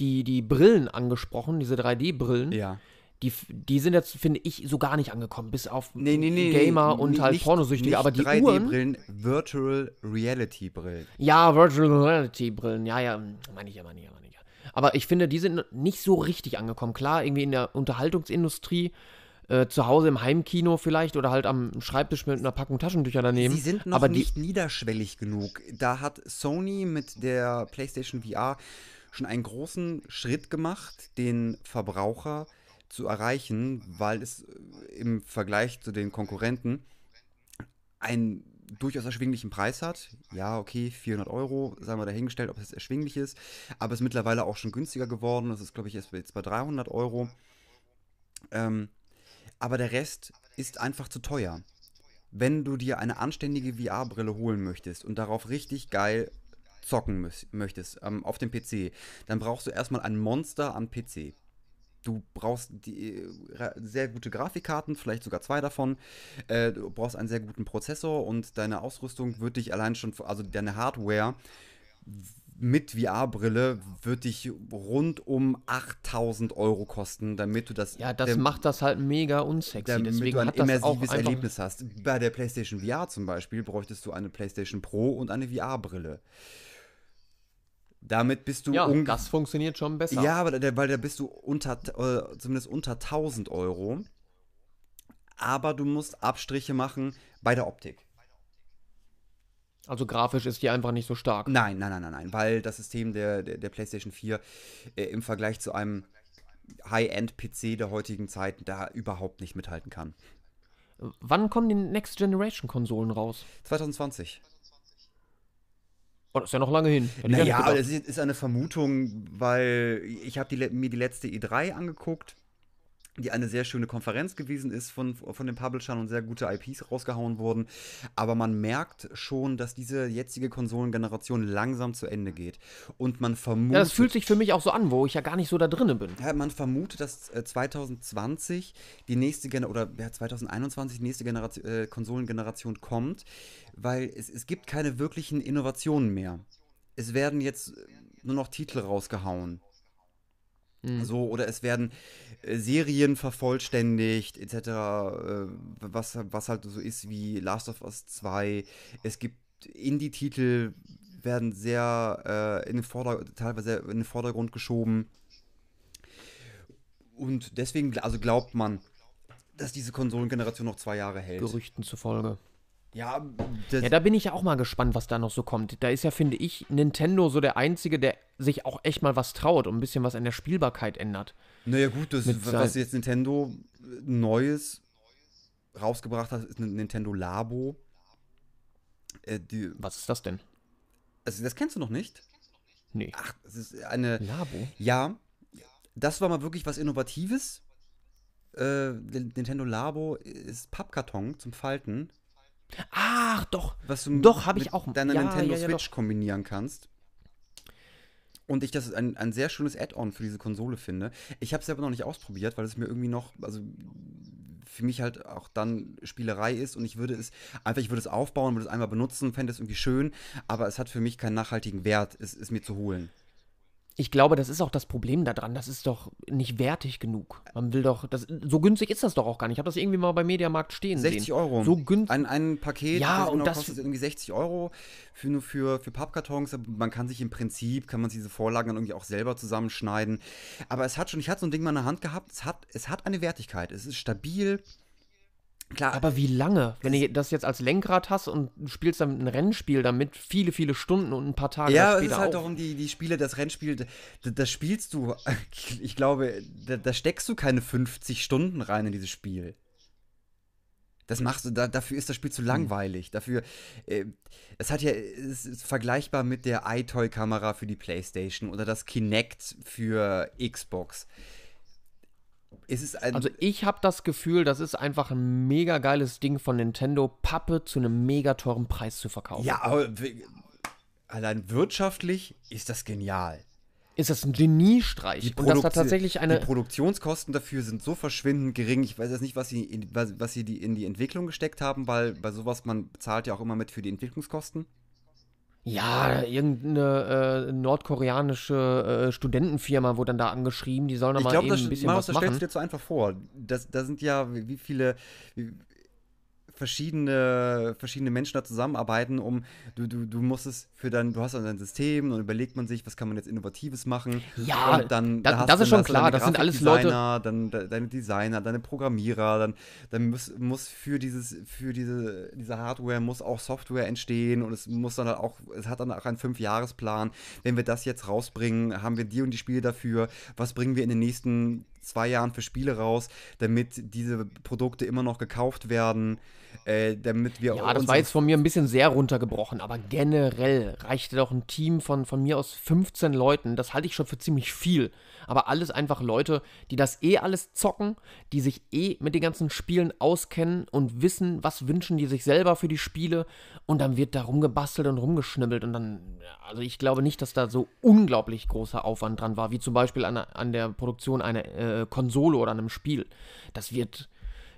die, die Brillen angesprochen, diese 3D-Brillen. Ja. Die, die sind jetzt, finde ich, so gar nicht angekommen, bis auf Nee, nee, nee. Gamer und halt nicht- Pornosüchtige. nicht Aber die Uhren, 3D-Brillen, Virtual Reality-Brillen. ja, Virtual Reality Brillen, ja, ja, meine ich ja, meine ich ja, meine ich ja. Aber ich finde, die sind nicht so richtig angekommen. Klar, irgendwie in der Unterhaltungsindustrie, äh, zu Hause im Heimkino vielleicht oder halt am Schreibtisch mit einer Packung Taschentücher daneben. Sie sind noch aber die, nicht niederschwellig genug. Da hat Sony mit der PlayStation VR schon einen großen Schritt gemacht, den Verbraucher zu erreichen, weil es äh, im Vergleich zu den Konkurrenten einen durchaus erschwinglichen Preis hat. Ja, okay, 400 Euro, sagen wir dahingestellt, ob es erschwinglich ist. Aber es ist mittlerweile auch schon günstiger geworden. Das ist, glaube ich, jetzt bei 300 Euro. Ähm, aber der Rest ist einfach zu teuer. Wenn du dir eine anständige VR-Brille holen möchtest und darauf richtig geil zocken möchtest ähm, auf dem PC, dann brauchst du erstmal ein Monster an PC. Du brauchst die, äh, sehr gute Grafikkarten, vielleicht sogar zwei davon. Äh, du brauchst einen sehr guten Prozessor und deine Ausrüstung wird dich allein schon, also deine Hardware mit VR-Brille wird dich rund um 8000 Euro kosten, damit du das. ja, das ähm, macht das halt mega unsexy. damit Deswegen du ein immersives Erlebnis hast. Bei der PlayStation VR zum Beispiel bräuchtest du eine PlayStation Pro und eine VR-Brille. Damit bist du Ja, das funktioniert schon besser. Ja, aber da, weil da bist du unter, äh, zumindest unter 1000 Euro. Aber du musst Abstriche machen bei der Optik. Also grafisch ist die einfach nicht so stark. Nein, nein, nein, nein, nein, weil das System der, der, der PlayStation 4 äh, im Vergleich zu einem High-End-PC der heutigen Zeit da überhaupt nicht mithalten kann. Wann kommen die Next Generation Konsolen raus? 2020. Oh, das ist ja noch lange hin. Hätte Naja, aber das ist, ist eine Vermutung, weil ich habe mir die letzte E3 angeguckt die eine sehr schöne Konferenz gewesen ist von, von den Publishern und sehr gute IPs rausgehauen wurden. Aber man merkt schon, dass diese jetzige Konsolengeneration langsam zu Ende geht. Und man vermutet. Ja, das fühlt sich für mich auch so an, wo ich ja gar nicht so da drinne bin. Ja, man vermutet, dass äh, 2020 die nächste Generation, oder ja, 2021 die nächste Generation, äh, Konsolengeneration kommt, weil es, es gibt keine wirklichen Innovationen mehr. Es werden jetzt nur noch Titel rausgehauen. Hm. So, oder es werden äh, Serien vervollständigt, etc., äh, was, was halt so ist wie Last of Us 2. Es gibt Indie-Titel, werden sehr äh, in den Vorder teilweise in den Vordergrund geschoben. Und deswegen, also glaubt man, dass diese Konsolengeneration noch zwei Jahre hält. Gerüchten zufolge. Ja, das, Ja, da bin ich ja auch mal gespannt, was da noch so kommt. Da ist ja, finde ich, Nintendo so der Einzige, der sich auch echt mal was traut und ein bisschen was an der Spielbarkeit ändert. naja gut, das, mit was jetzt Nintendo Neues rausgebracht hat, ist ein Nintendo Labo. Äh, Was ist das denn? also das kennst du noch nicht? Nee. Ach, das ist eine. Labo? Ja, das war mal wirklich was Innovatives. Äh, Nintendo Labo ist Pappkarton zum Falten, Ach, doch. was du Doch, hab ich mit auch. deiner Ja, Nintendo ja, ja, Switch kombinieren kannst. Und ich das ein, ein sehr schönes Add-on für diese Konsole finde. Ich habe es selber noch nicht ausprobiert, weil es mir irgendwie noch, also für mich halt auch dann Spielerei ist und ich würde es einfach, ich würde es aufbauen, würde es einmal benutzen, fände es irgendwie schön, aber es hat für mich keinen nachhaltigen Wert, es, es mir zu holen. Ich glaube, das ist auch das Problem daran. Das ist doch nicht wertig genug. Man will doch. Das, so günstig ist das doch auch gar nicht. Ich habe das irgendwie mal beim Mediamarkt stehen 60 sehen. Euro. So günstig. Ein, ein Paket, Ja, das und genau das- kostet irgendwie 60 Euro für, nur für, für Pappkartons. Man kann sich im Prinzip, kann man sich diese Vorlagen dann irgendwie auch selber zusammenschneiden. Aber es hat schon, ich hatte so ein Ding mal in der Hand gehabt, es hat, es hat eine Wertigkeit. Es ist stabil. Klar, Aber wie lange? Wenn du das jetzt als Lenkrad hast und du spielst dann ein Rennspiel damit viele, viele Stunden und ein paar Tage ja, es später ist halt auch. darum, die, die Spiele, das Rennspiel, da, das spielst du, [laughs] ich glaube, da, da steckst du keine 50 Stunden rein in dieses Spiel. Das machst du, da, dafür ist das Spiel zu langweilig. Dafür, äh, es hat ja, es ist vergleichbar mit der iToy-Kamera für die Playstation oder das Kinect für Xbox. Es ein, Also ich habe das Gefühl, das ist einfach ein mega geiles Ding von Nintendo, Pappe zu einem mega teuren Preis zu verkaufen. ja, aber allein wirtschaftlich ist das genial. Ist das ein Geniestreich? Und das hat tatsächlich eine. Die Produktionskosten dafür sind so verschwindend gering. Ich weiß jetzt nicht, was sie, in, was, was sie die, in die Entwicklung gesteckt haben, weil bei sowas, man bezahlt ja auch immer mit für die Entwicklungskosten. Ja, irgendeine äh, nordkoreanische äh, Studentenfirma wurde dann da angeschrieben, die sollen da Ich mal glaube, eben das, ein bisschen Marius, was das stellst machen. du dir zu einfach vor. Das, da sind ja wie wie viele wie verschiedene, verschiedene Menschen da zusammenarbeiten, um du, du, du musst es für dein, du hast dann dein System und überlegt man sich, was kann man jetzt Innovatives machen. Ja, und dann, da- hast das ist schon klar, das sind alles Leute- Dann de, deine Designer, deine Programmierer, dann, dann muss, muss für dieses, für diese, diese Hardware muss auch Software entstehen und es muss dann halt auch, es hat dann auch einen Fünfjahresplan. Wenn wir das jetzt rausbringen, haben wir die und die Spiele dafür. Was bringen wir in den nächsten zwei Jahren für Spiele raus, damit diese Produkte immer noch gekauft werden, äh, damit wir Ja, das war jetzt von mir ein bisschen sehr runtergebrochen, aber generell reichte doch ein Team von, von mir aus 15 Leuten, das halte ich schon für ziemlich viel. Aber alles einfach Leute, die das eh alles zocken, die sich eh mit den ganzen Spielen auskennen und wissen, was wünschen die sich selber für die Spiele und dann wird da rumgebastelt und rumgeschnibbelt und dann, also ich glaube nicht, dass da so unglaublich großer Aufwand dran war, wie zum Beispiel an, an der Produktion einer äh, Konsole oder einem Spiel. Das wird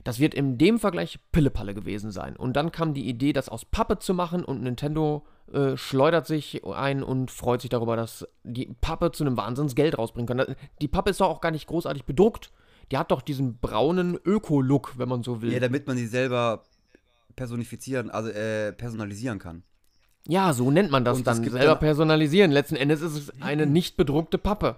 das wird in dem Vergleich Pillepalle gewesen sein. Und dann kam die Idee, das aus Pappe zu machen und Nintendo äh, schleudert sich ein und freut sich darüber, dass die Pappe zu einem Wahnsinnsgeld rausbringen kann. Die Pappe ist doch auch gar nicht großartig bedruckt. Die hat doch diesen braunen Öko-Look, wenn man so will. Ja, Ja, damit man sie selber personifizieren, also äh, personalisieren kann. so nennt man das Und dann. Selber dann- personalisieren. Letzten Endes ist es eine nicht bedruckte Pappe.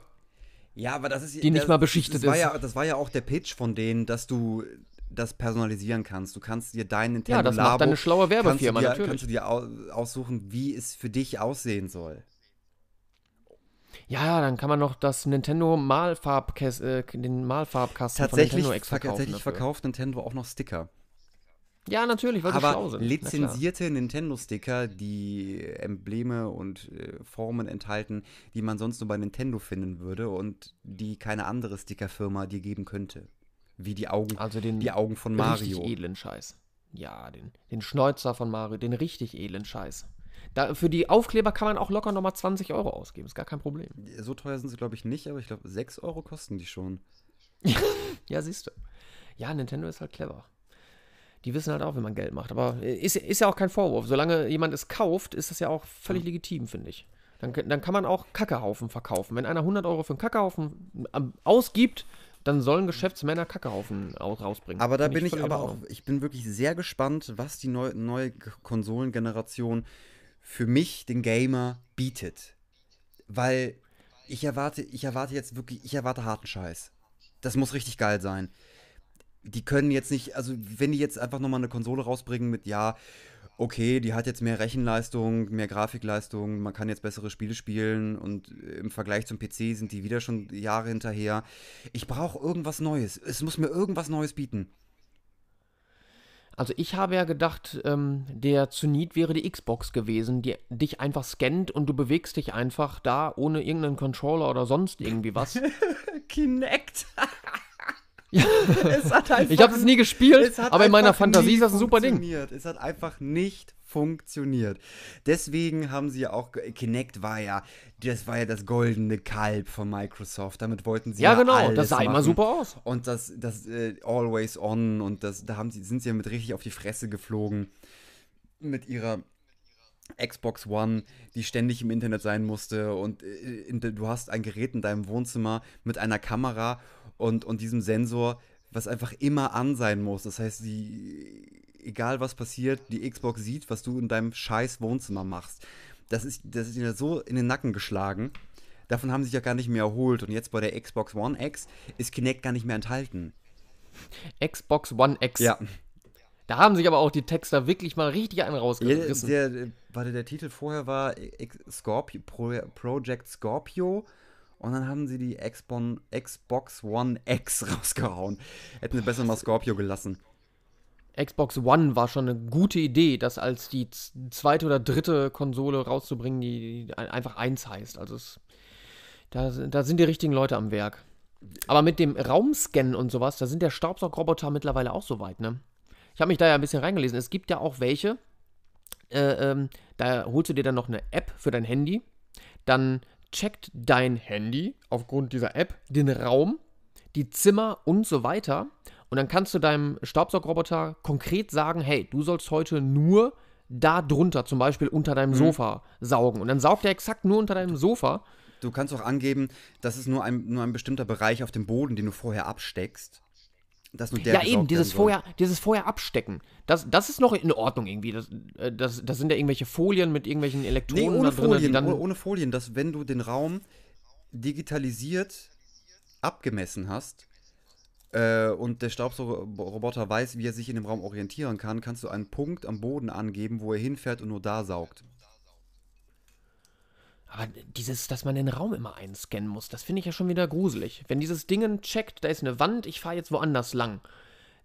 Ja, aber das ist Die nicht das, mal beschichtet das ist. Ja, das war ja auch der Pitch von denen, dass du das personalisieren kannst. Du kannst dir dein Nintendo Ja, das Labo, macht eine schlaue Werbefirma, kannst dir, natürlich. Kannst du dir au- aussuchen, wie es für dich aussehen soll. Ja, dann kann man noch das Nintendo Malfarbkäs, äh, den Malfarbkasten Tatsächlich, von Nintendo extra kaufen tatsächlich dafür. verkauft Nintendo auch noch Sticker. Ja, natürlich, weil sie schlau aber sind. Lizenzierte Nintendo-Sticker, die Embleme und äh, Formen enthalten, die man sonst nur bei Nintendo finden würde und die keine andere Stickerfirma dir geben könnte. Wie die Augen, Also den die Augen von richtig Mario. edlen Scheiß. Ja, den, den Schnäuzer von Mario, den richtig edlen Scheiß. Da, für die Aufkleber kann man auch locker nochmal 20 Euro ausgeben, ist gar kein Problem. So teuer sind sie, glaube ich, nicht, aber ich glaube, 6 Euro kosten die schon. [laughs] Ja, siehst du. Ja, Nintendo ist halt clever. Die wissen halt auch, wie man Geld macht. Aber ist, ist ja auch kein Vorwurf. Solange jemand es kauft, ist das ja auch völlig legitim, finde ich. Dann, dann kann man auch Kackehaufen verkaufen. Wenn einer 100 Euro für einen Kackehaufen ähm, ausgibt, dann sollen Geschäftsmänner Kackehaufen aus, rausbringen. Aber da Finde bin ich in aber auch, ich bin wirklich sehr gespannt, was die neu, neue Konsolengeneration für mich, den Gamer, bietet. Weil ich erwarte, ich erwarte jetzt wirklich, ich erwarte harten Scheiß. Das muss richtig geil sein. Die können jetzt nicht, also wenn die jetzt einfach nochmal eine Konsole rausbringen mit, ja, okay, die hat jetzt mehr Rechenleistung, mehr Grafikleistung, man kann jetzt bessere Spiele spielen und im Vergleich zum PC sind die wieder schon Jahre hinterher. Ich brauche irgendwas Neues. Es muss mir irgendwas Neues bieten. Also ich habe ja gedacht, ähm, der Zenit wäre die Xbox gewesen, die dich einfach scannt und du bewegst dich einfach da ohne irgendeinen Controller oder sonst irgendwie was. [laughs] Kinect. [laughs] Einfach, Ich habe es nie gespielt, aber in meiner Fantasie ist das ein super Ding. Es hat einfach nicht funktioniert. Deswegen haben sie ja auch Kinect war ja, das war ja das goldene Kalb von Microsoft. Damit wollten sie Ja, ja, genau, alles das sah immer machen. super aus. Und das, das äh, Always On und das, da haben sie, sind sie ja mit richtig auf die Fresse geflogen. Mit ihrer Xbox One, die ständig im Internet sein musste. Und äh, in, du hast ein Gerät in deinem Wohnzimmer mit einer Kamera und, und diesem Sensor, was einfach immer an sein muss. Das heißt, die, egal was passiert, die Xbox sieht, was du in deinem scheiß Wohnzimmer machst. Das ist, das ist ihnen so in den Nacken geschlagen. Davon haben sie sich ja gar nicht mehr erholt. Und jetzt bei der Xbox One X ist Kinect gar nicht mehr enthalten. Xbox One X. Ja, Da haben sich aber auch die Texter wirklich mal richtig einen ja rausgerissen. der, der, warte, der Titel vorher war Scorpio, Pro, Project Scorpio. Und dann haben sie die Xbox One X [laughs] rausgehauen. Hätten sie besser mal Scorpio gelassen. Xbox One war schon eine gute Idee, das als die zweite oder dritte Konsole rauszubringen, die ein- einfach eins heißt. Also es, da, sind- da sind die richtigen Leute am Werk. Aber mit dem Raumscannen und sowas, da sind der Staubsaugroboter mittlerweile auch so weit, ne? Ich habe mich da ja ein bisschen reingelesen. Es gibt ja auch welche, äh, ähm, da holst du dir dann noch eine App für dein Handy. Dann checkt dein Handy aufgrund dieser App den Raum, die Zimmer und so weiter. Und dann kannst du deinem Staubsaugroboter konkret sagen, hey, du sollst heute nur da drunter, zum Beispiel unter deinem Sofa, saugen. Und dann saugt er exakt nur unter deinem Sofa. Du kannst auch angeben, dass es nur ein, nur ein bestimmter Bereich auf dem Boden, den du vorher absteckst. Dass nur der ja, eben, dieses vorher, dieses vorher abstecken. Das, das ist noch in Ordnung irgendwie. Das, äh, das, das sind ja irgendwelche Folien mit irgendwelchen Nee, Elektronen ohne da drin, Folien, dann. ohne, ohne Folien, dass wenn du den Raum digitalisiert abgemessen hast äh, und der Staubsaugerroboter weiß, wie er sich in dem Raum orientieren kann, kannst du einen Punkt am Boden angeben, wo er hinfährt und nur da saugt. Aber dieses, dass man den Raum immer einscannen muss, das finde ich ja schon wieder gruselig. Wenn dieses Ding checkt, da ist eine Wand, ich fahre jetzt woanders lang,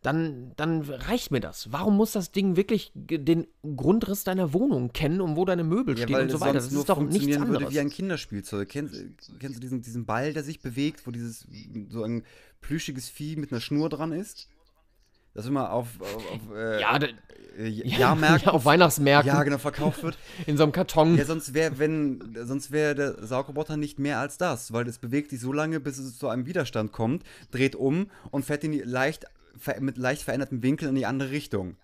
dann, dann reicht mir das. Warum muss das Ding wirklich den Grundriss deiner Wohnung kennen und wo deine Möbel Ja, stehen und so weiter? Das nur ist doch nichts funktionieren würde anderes. wie ein Kinderspielzeug. Kennst, kennst du diesen, diesen Ball, der sich bewegt, wo dieses so ein plüschiges Vieh mit einer Schnur dran ist? Das immer auf, auf, auf äh, ja, äh, [laughs] ja, Jahrmärkten auf Weihnachtsmärkten ja, genau, verkauft wird. [laughs] in so einem Karton. Ja, sonst wäre, wenn, sonst wäre der Saugroboter nicht mehr als das, weil es bewegt sich so lange, bis es zu einem Widerstand kommt, dreht um und fährt in die leicht, mit leicht verändertem Winkel in die andere Richtung.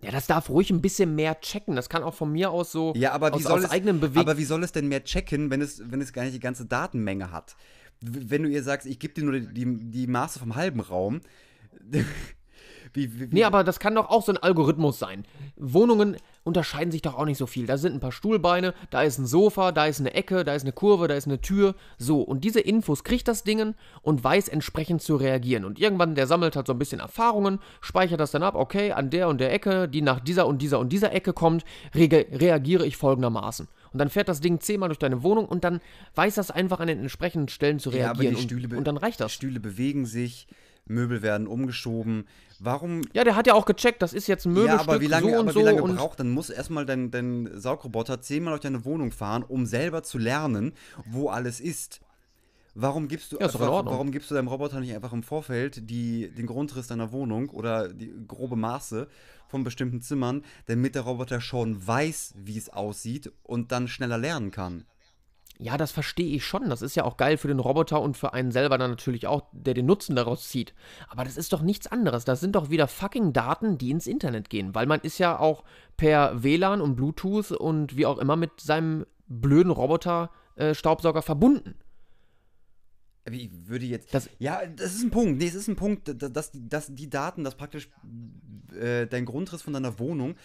Ja, das darf ruhig ein bisschen mehr checken. Das kann auch von mir aus so Ja, aber wie aus, soll aus es, eigenem Beweg aber wie soll es denn mehr checken, wenn es, wenn es gar nicht die ganze Datenmenge hat? Wenn du ihr sagst, ich gebe dir nur die, die, die Maße vom halben Raum. Wie, wie, Nee, aber das kann doch auch so ein Algorithmus sein. Wohnungen unterscheiden sich doch auch nicht so viel. Da sind ein paar Stuhlbeine, da ist ein Sofa, da ist eine Ecke, da ist eine Kurve, da ist eine Tür. So, und diese Infos kriegt das Ding und weiß entsprechend zu reagieren. Und irgendwann, der sammelt halt so ein bisschen Erfahrungen, speichert das dann ab, okay, an der und der Ecke, die nach dieser und dieser und dieser Ecke kommt, rege- reagiere ich folgendermaßen. Und dann fährt das Ding zehnmal durch deine Wohnung und dann weiß das einfach an den entsprechenden Stellen zu ja, aber reagieren. die Stühle, und, und dann reicht Die das. Stühle bewegen sich, Möbel werden umgeschoben. Warum Ja, der hat ja auch gecheckt, das ist jetzt ein Ja, Möbelstück, aber wie lange, so aber so wie lange braucht, dann muss erstmal dein, dein Saugroboter zehnmal durch deine Wohnung fahren, um selber zu lernen, wo alles ist. Warum gibst du Ja, einfach, warum gibst du deinem Roboter nicht einfach im Vorfeld die, den Grundriss deiner Wohnung oder die grobe Maße von bestimmten Zimmern, damit der Roboter schon weiß, wie es aussieht und dann schneller lernen kann? Ja, das verstehe ich schon. Das ist ja auch geil für den Roboter und für einen selber dann natürlich auch, der den Nutzen daraus zieht. Aber das ist doch nichts anderes. Das sind doch wieder fucking Daten, die ins Internet gehen. Weil man ist ja auch per WLAN und Bluetooth und wie auch immer mit seinem blöden Roboter-Staubsauger verbunden. Wie würde jetzt. Das- ja, das ist ein Punkt. Nee, es ist ein Punkt, da- dass die, dass die Daten, dass praktisch äh, dein Grundriss von deiner Wohnung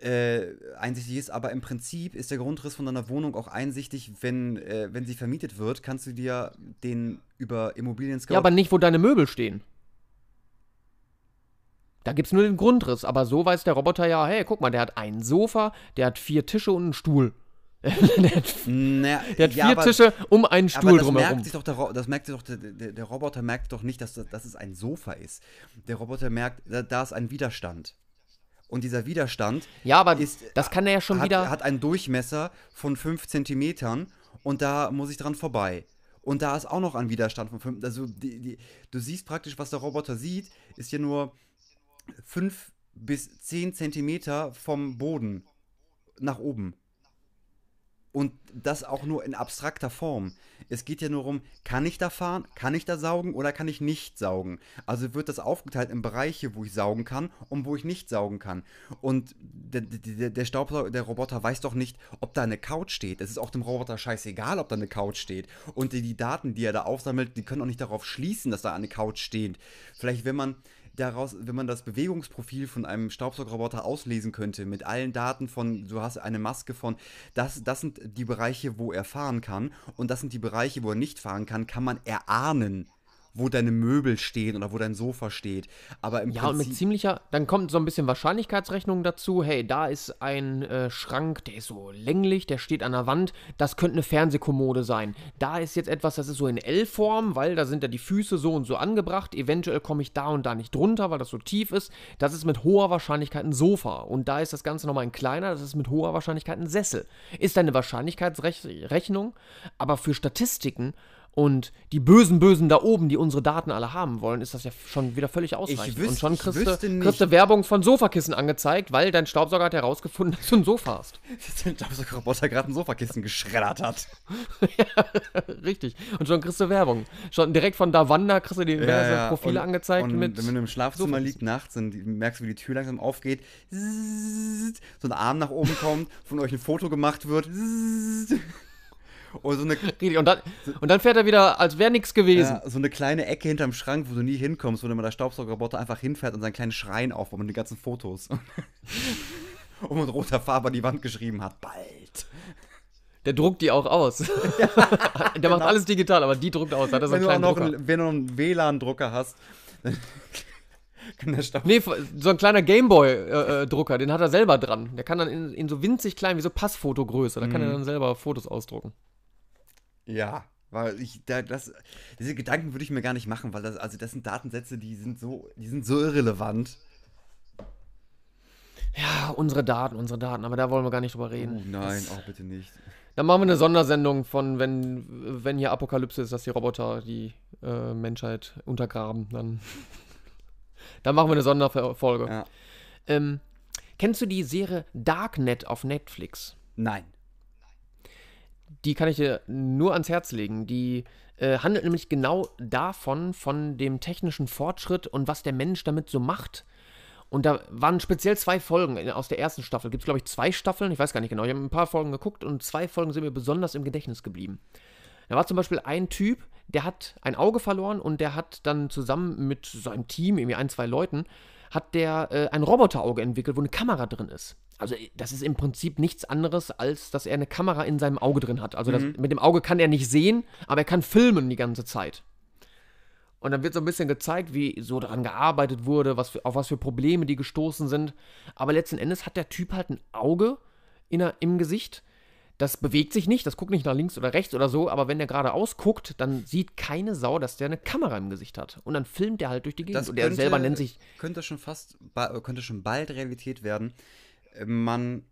äh, einsichtig ist, aber im Prinzip ist der Grundriss von deiner Wohnung auch einsichtig, wenn, äh, wenn sie vermietet wird, kannst du dir den über Immobilien Scout. Ja, aber nicht, wo deine Möbel stehen. Da gibt's nur den Grundriss, aber so weiß der Roboter ja, hey, guck mal, der hat ein Sofa, der hat vier Tische und einen Stuhl. [laughs] der hat, Na, der hat ja, vier aber- Tische um einen Aber Stuhl das drumherum. merkt sich doch der, das merkt sich doch der, der, der Roboter merkt doch nicht, dass, das- dass es ein Sofa ist. Der Roboter merkt, da, da ist ein Widerstand. Und dieser Widerstand Ja, aber ist, das kann er ja schon hat, wieder. hat einen Durchmesser von 5 Zentimetern und da muss ich dran vorbei. Und da ist auch noch ein Widerstand von 5. Also die, die, du siehst praktisch, was der Roboter sieht, ist ja nur 5 bis 10 Zentimeter vom Boden nach oben. Und das auch nur in abstrakter Form. Es geht ja nur um, kann ich da fahren, kann ich da saugen oder kann ich nicht saugen? Also wird das aufgeteilt in Bereiche, wo ich saugen kann und wo ich nicht saugen kann. Und der, der, der Staubsauger, der Roboter weiß doch nicht, ob da eine Couch steht. Es ist auch dem Roboter scheißegal, ob da eine Couch steht. Und die, die Daten, die er da aufsammelt, die können auch nicht darauf schließen, dass da eine Couch steht. Vielleicht, wenn man daraus, wenn man das Bewegungsprofil von einem Staubsaugerroboter auslesen könnte, mit allen Daten von, du hast eine Maske von, das, das sind die Bereiche, wo er fahren kann. Und das sind die Bereiche, wo er nicht fahren kann, kann man erahnen, wo deine Möbel stehen oder wo dein Sofa steht. Aber im Ja, und mit Prinzip, ziemlicher, dann kommt so ein bisschen Wahrscheinlichkeitsrechnung dazu. Hey, da ist ein äh, Schrank, der ist so länglich, der steht an der Wand. Das könnte eine Fernsehkommode sein. Da ist jetzt etwas, das ist so in L-Form, weil da sind ja die Füße so und so angebracht. Eventuell komme ich da und da nicht drunter, weil das so tief ist. Das ist mit hoher Wahrscheinlichkeit ein Sofa. Und da ist das Ganze nochmal ein kleiner, das ist mit hoher Wahrscheinlichkeit ein Sessel. Ist eine Wahrscheinlichkeitsrechnung, aber für Statistiken und die bösen Bösen da oben, die unsere Daten alle haben wollen, ist das ja schon wieder völlig ausreichend. wüs- und schon ich kriegst wüsste du, nicht- kriegst Werbung von Sofakissen angezeigt, weil dein Staubsauger hat herausgefunden, [laughs] dass du ein Sofa hast. [laughs] dass der Staubsaugerroboter gerade ein Sofakissen geschreddert hat. [laughs] Richtig. Und schon kriegst du Werbung. Schon direkt von Davanda kriegst du die diverse Profile und, angezeigt und mit. wenn du im Schlafzimmer Sofakissen. liegst nachts und merkst, wie die Tür langsam aufgeht, so ein Arm nach oben kommt, von euch ein Foto gemacht wird, und so eine, [laughs] Richtig. Und dann, und dann fährt er wieder, als wäre nichts gewesen. ja, so eine kleine Ecke hinterm Schrank, wo du nie hinkommst, wo dann der Staubsaugerroboter einfach hinfährt und seinen kleinen Schrein aufbaut mit den ganzen Fotos. [laughs] und mit roter Farbe an die Wand geschrieben hat, bald. Der druckt die auch aus. [laughs] Der macht alles digital, aber die druckt aus. Hat Wenn einen du, auch noch einen, wenn du einen WLAN-Drucker hast, dann kann der Staub Nee, so ein kleiner Gameboy-Drucker, den hat er selber dran. Der kann dann in, in so winzig klein, wie so Passfotogröße, da kann er dann selber Fotos ausdrucken. Ja, weil ich da das diese Gedanken würde ich mir gar nicht machen, weil das also das sind Datensätze, die sind so die sind so irrelevant. Ja, unsere Daten, unsere Daten, aber da wollen wir gar nicht drüber reden. Oh nein, auch bitte nicht. Dann machen wir eine Sondersendung von, wenn, wenn hier Apokalypse ist, dass die Roboter die äh, Menschheit untergraben. Dann, [laughs] dann machen wir eine Sonderfolge. Ja. Ähm, kennst du die Serie Darknet auf Netflix? Nein. Die kann ich dir nur ans Herz legen. Die äh, handelt nämlich genau davon, von dem technischen Fortschritt und was der Mensch damit so macht. Und da waren speziell zwei Folgen aus der ersten Staffel. Gibt es, glaube ich, zwei Staffeln? Ich weiß gar nicht genau. Ich habe ein paar Folgen geguckt und zwei Folgen sind mir besonders im Gedächtnis geblieben. Da war zum Beispiel ein Typ, der hat ein Auge verloren und der hat dann zusammen mit seinem Team, irgendwie ein, zwei Leuten, hat der äh, ein Roboterauge entwickelt, wo eine Kamera drin ist. Also äh, das ist im Prinzip nichts anderes, als dass er eine Kamera in seinem Auge drin hat. Also das, mit dem Auge kann er nicht sehen, aber er kann filmen die ganze Zeit. Und dann wird so ein bisschen gezeigt, wie so daran gearbeitet wurde, was für, auf was für Probleme die gestoßen sind. Aber letzten Endes hat der Typ halt ein Auge in im Gesicht. Das bewegt sich nicht, das guckt nicht nach links oder rechts oder so, aber wenn der geradeaus guckt, dann sieht keine Sau, dass der eine Kamera im Gesicht hat. Und dann filmt er halt durch die Gegend. Und der selber nennt sich. könnte schon fast könnte schon bald Realität werden. Man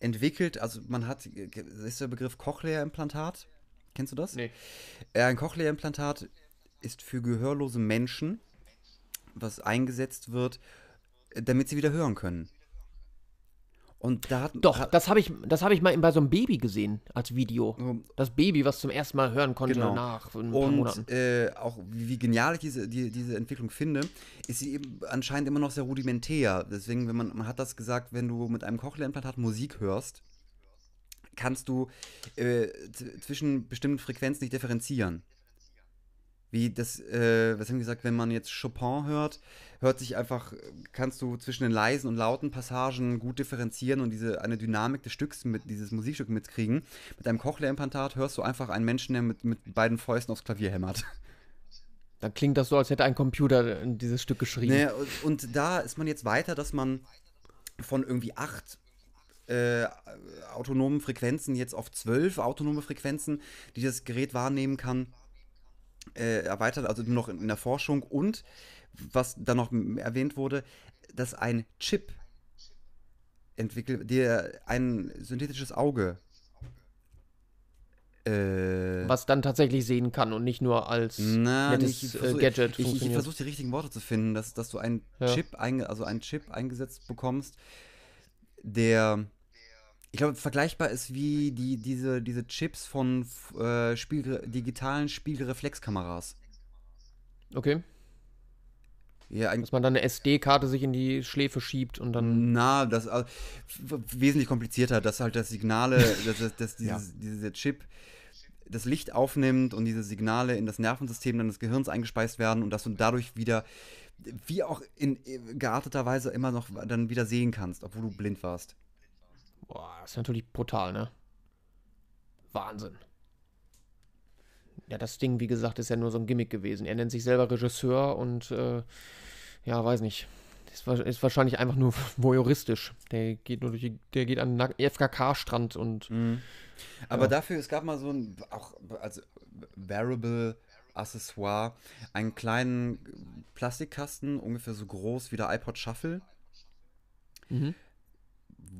entwickelt, also man hat ist der Begriff Cochlea-Implantat Kennst du das? Nee. Äh, Ein Cochlea-Implantat ist für gehörlose Menschen, was eingesetzt wird, damit sie wieder hören können. Und da hat, Doch, hat, das habe ich, das hab ich mal bei so einem Baby gesehen, als Video. Das Baby, was zum ersten Mal hören konnte Genau. nach ein paar Und Monaten. äh, auch wie, wie genial ich diese, die, diese Entwicklung finde, ist sie eben anscheinend immer noch sehr rudimentär. Deswegen, wenn man, man hat das gesagt, wenn du mit einem Cochlea-Implantat Musik hörst, kannst du äh, zwischen bestimmten Frequenzen nicht differenzieren. Wie das, äh, was haben wir gesagt, wenn man jetzt Chopin hört, hört sich einfach, kannst du zwischen den leisen und lauten Passagen gut differenzieren und diese eine Dynamik des Stücks mit dieses Musikstück mitkriegen. Mit einem Cochlea-Implantat hörst du einfach einen Menschen, der mit, mit beiden Fäusten aufs Klavier hämmert. [laughs] Dann klingt das so, als hätte ein Computer dieses Stück geschrieben. Nee, und, und da ist man jetzt weiter, dass man von irgendwie acht äh, autonomen Frequenzen jetzt auf zwölf autonome Frequenzen, die das Gerät wahrnehmen kann, äh, erweitert, also noch in, in der Forschung. Und was dann noch erwähnt wurde, dass ein Chip entwickelt, der ein synthetisches Auge äh, Was dann tatsächlich sehen kann und nicht nur als na, nettes nicht, äh, versuch- Gadget Ich, ich versuche die richtigen Worte zu finden, dass, dass du einen Ja. Chip, einge, also einen Chip eingesetzt bekommst, der, ich glaube, vergleichbar ist wie die, diese, diese Chips von äh, Spiel, digitalen Spiegelreflexkameras. okay. Ja, Dass man dann eine SD-Karte sich in die Schläfe schiebt und dann. na, das w- wesentlich komplizierter, dass halt das Signale, [laughs] dass, dass, dass dieses, dieser Chip das Licht aufnimmt und diese Signale in das Nervensystem dann des Gehirns eingespeist werden und dass du dadurch wieder, wie auch in äh, gearteter Weise immer noch dann wieder sehen kannst, obwohl du blind warst. Boah, das ist natürlich brutal, ne? Wahnsinn. Ja, das Ding, wie gesagt, ist ja nur so ein Gimmick gewesen. Er nennt sich selber Regisseur und, äh, ja, weiß nicht. Ist, ist wahrscheinlich einfach nur [laughs] voyeuristisch. Der geht nur durch die, der geht an den FKK-Strand und Aber Ja. dafür, es gab mal so ein, auch als Variable Accessoire, einen kleinen Plastikkasten, ungefähr so groß wie der iPod Shuffle, Mhm.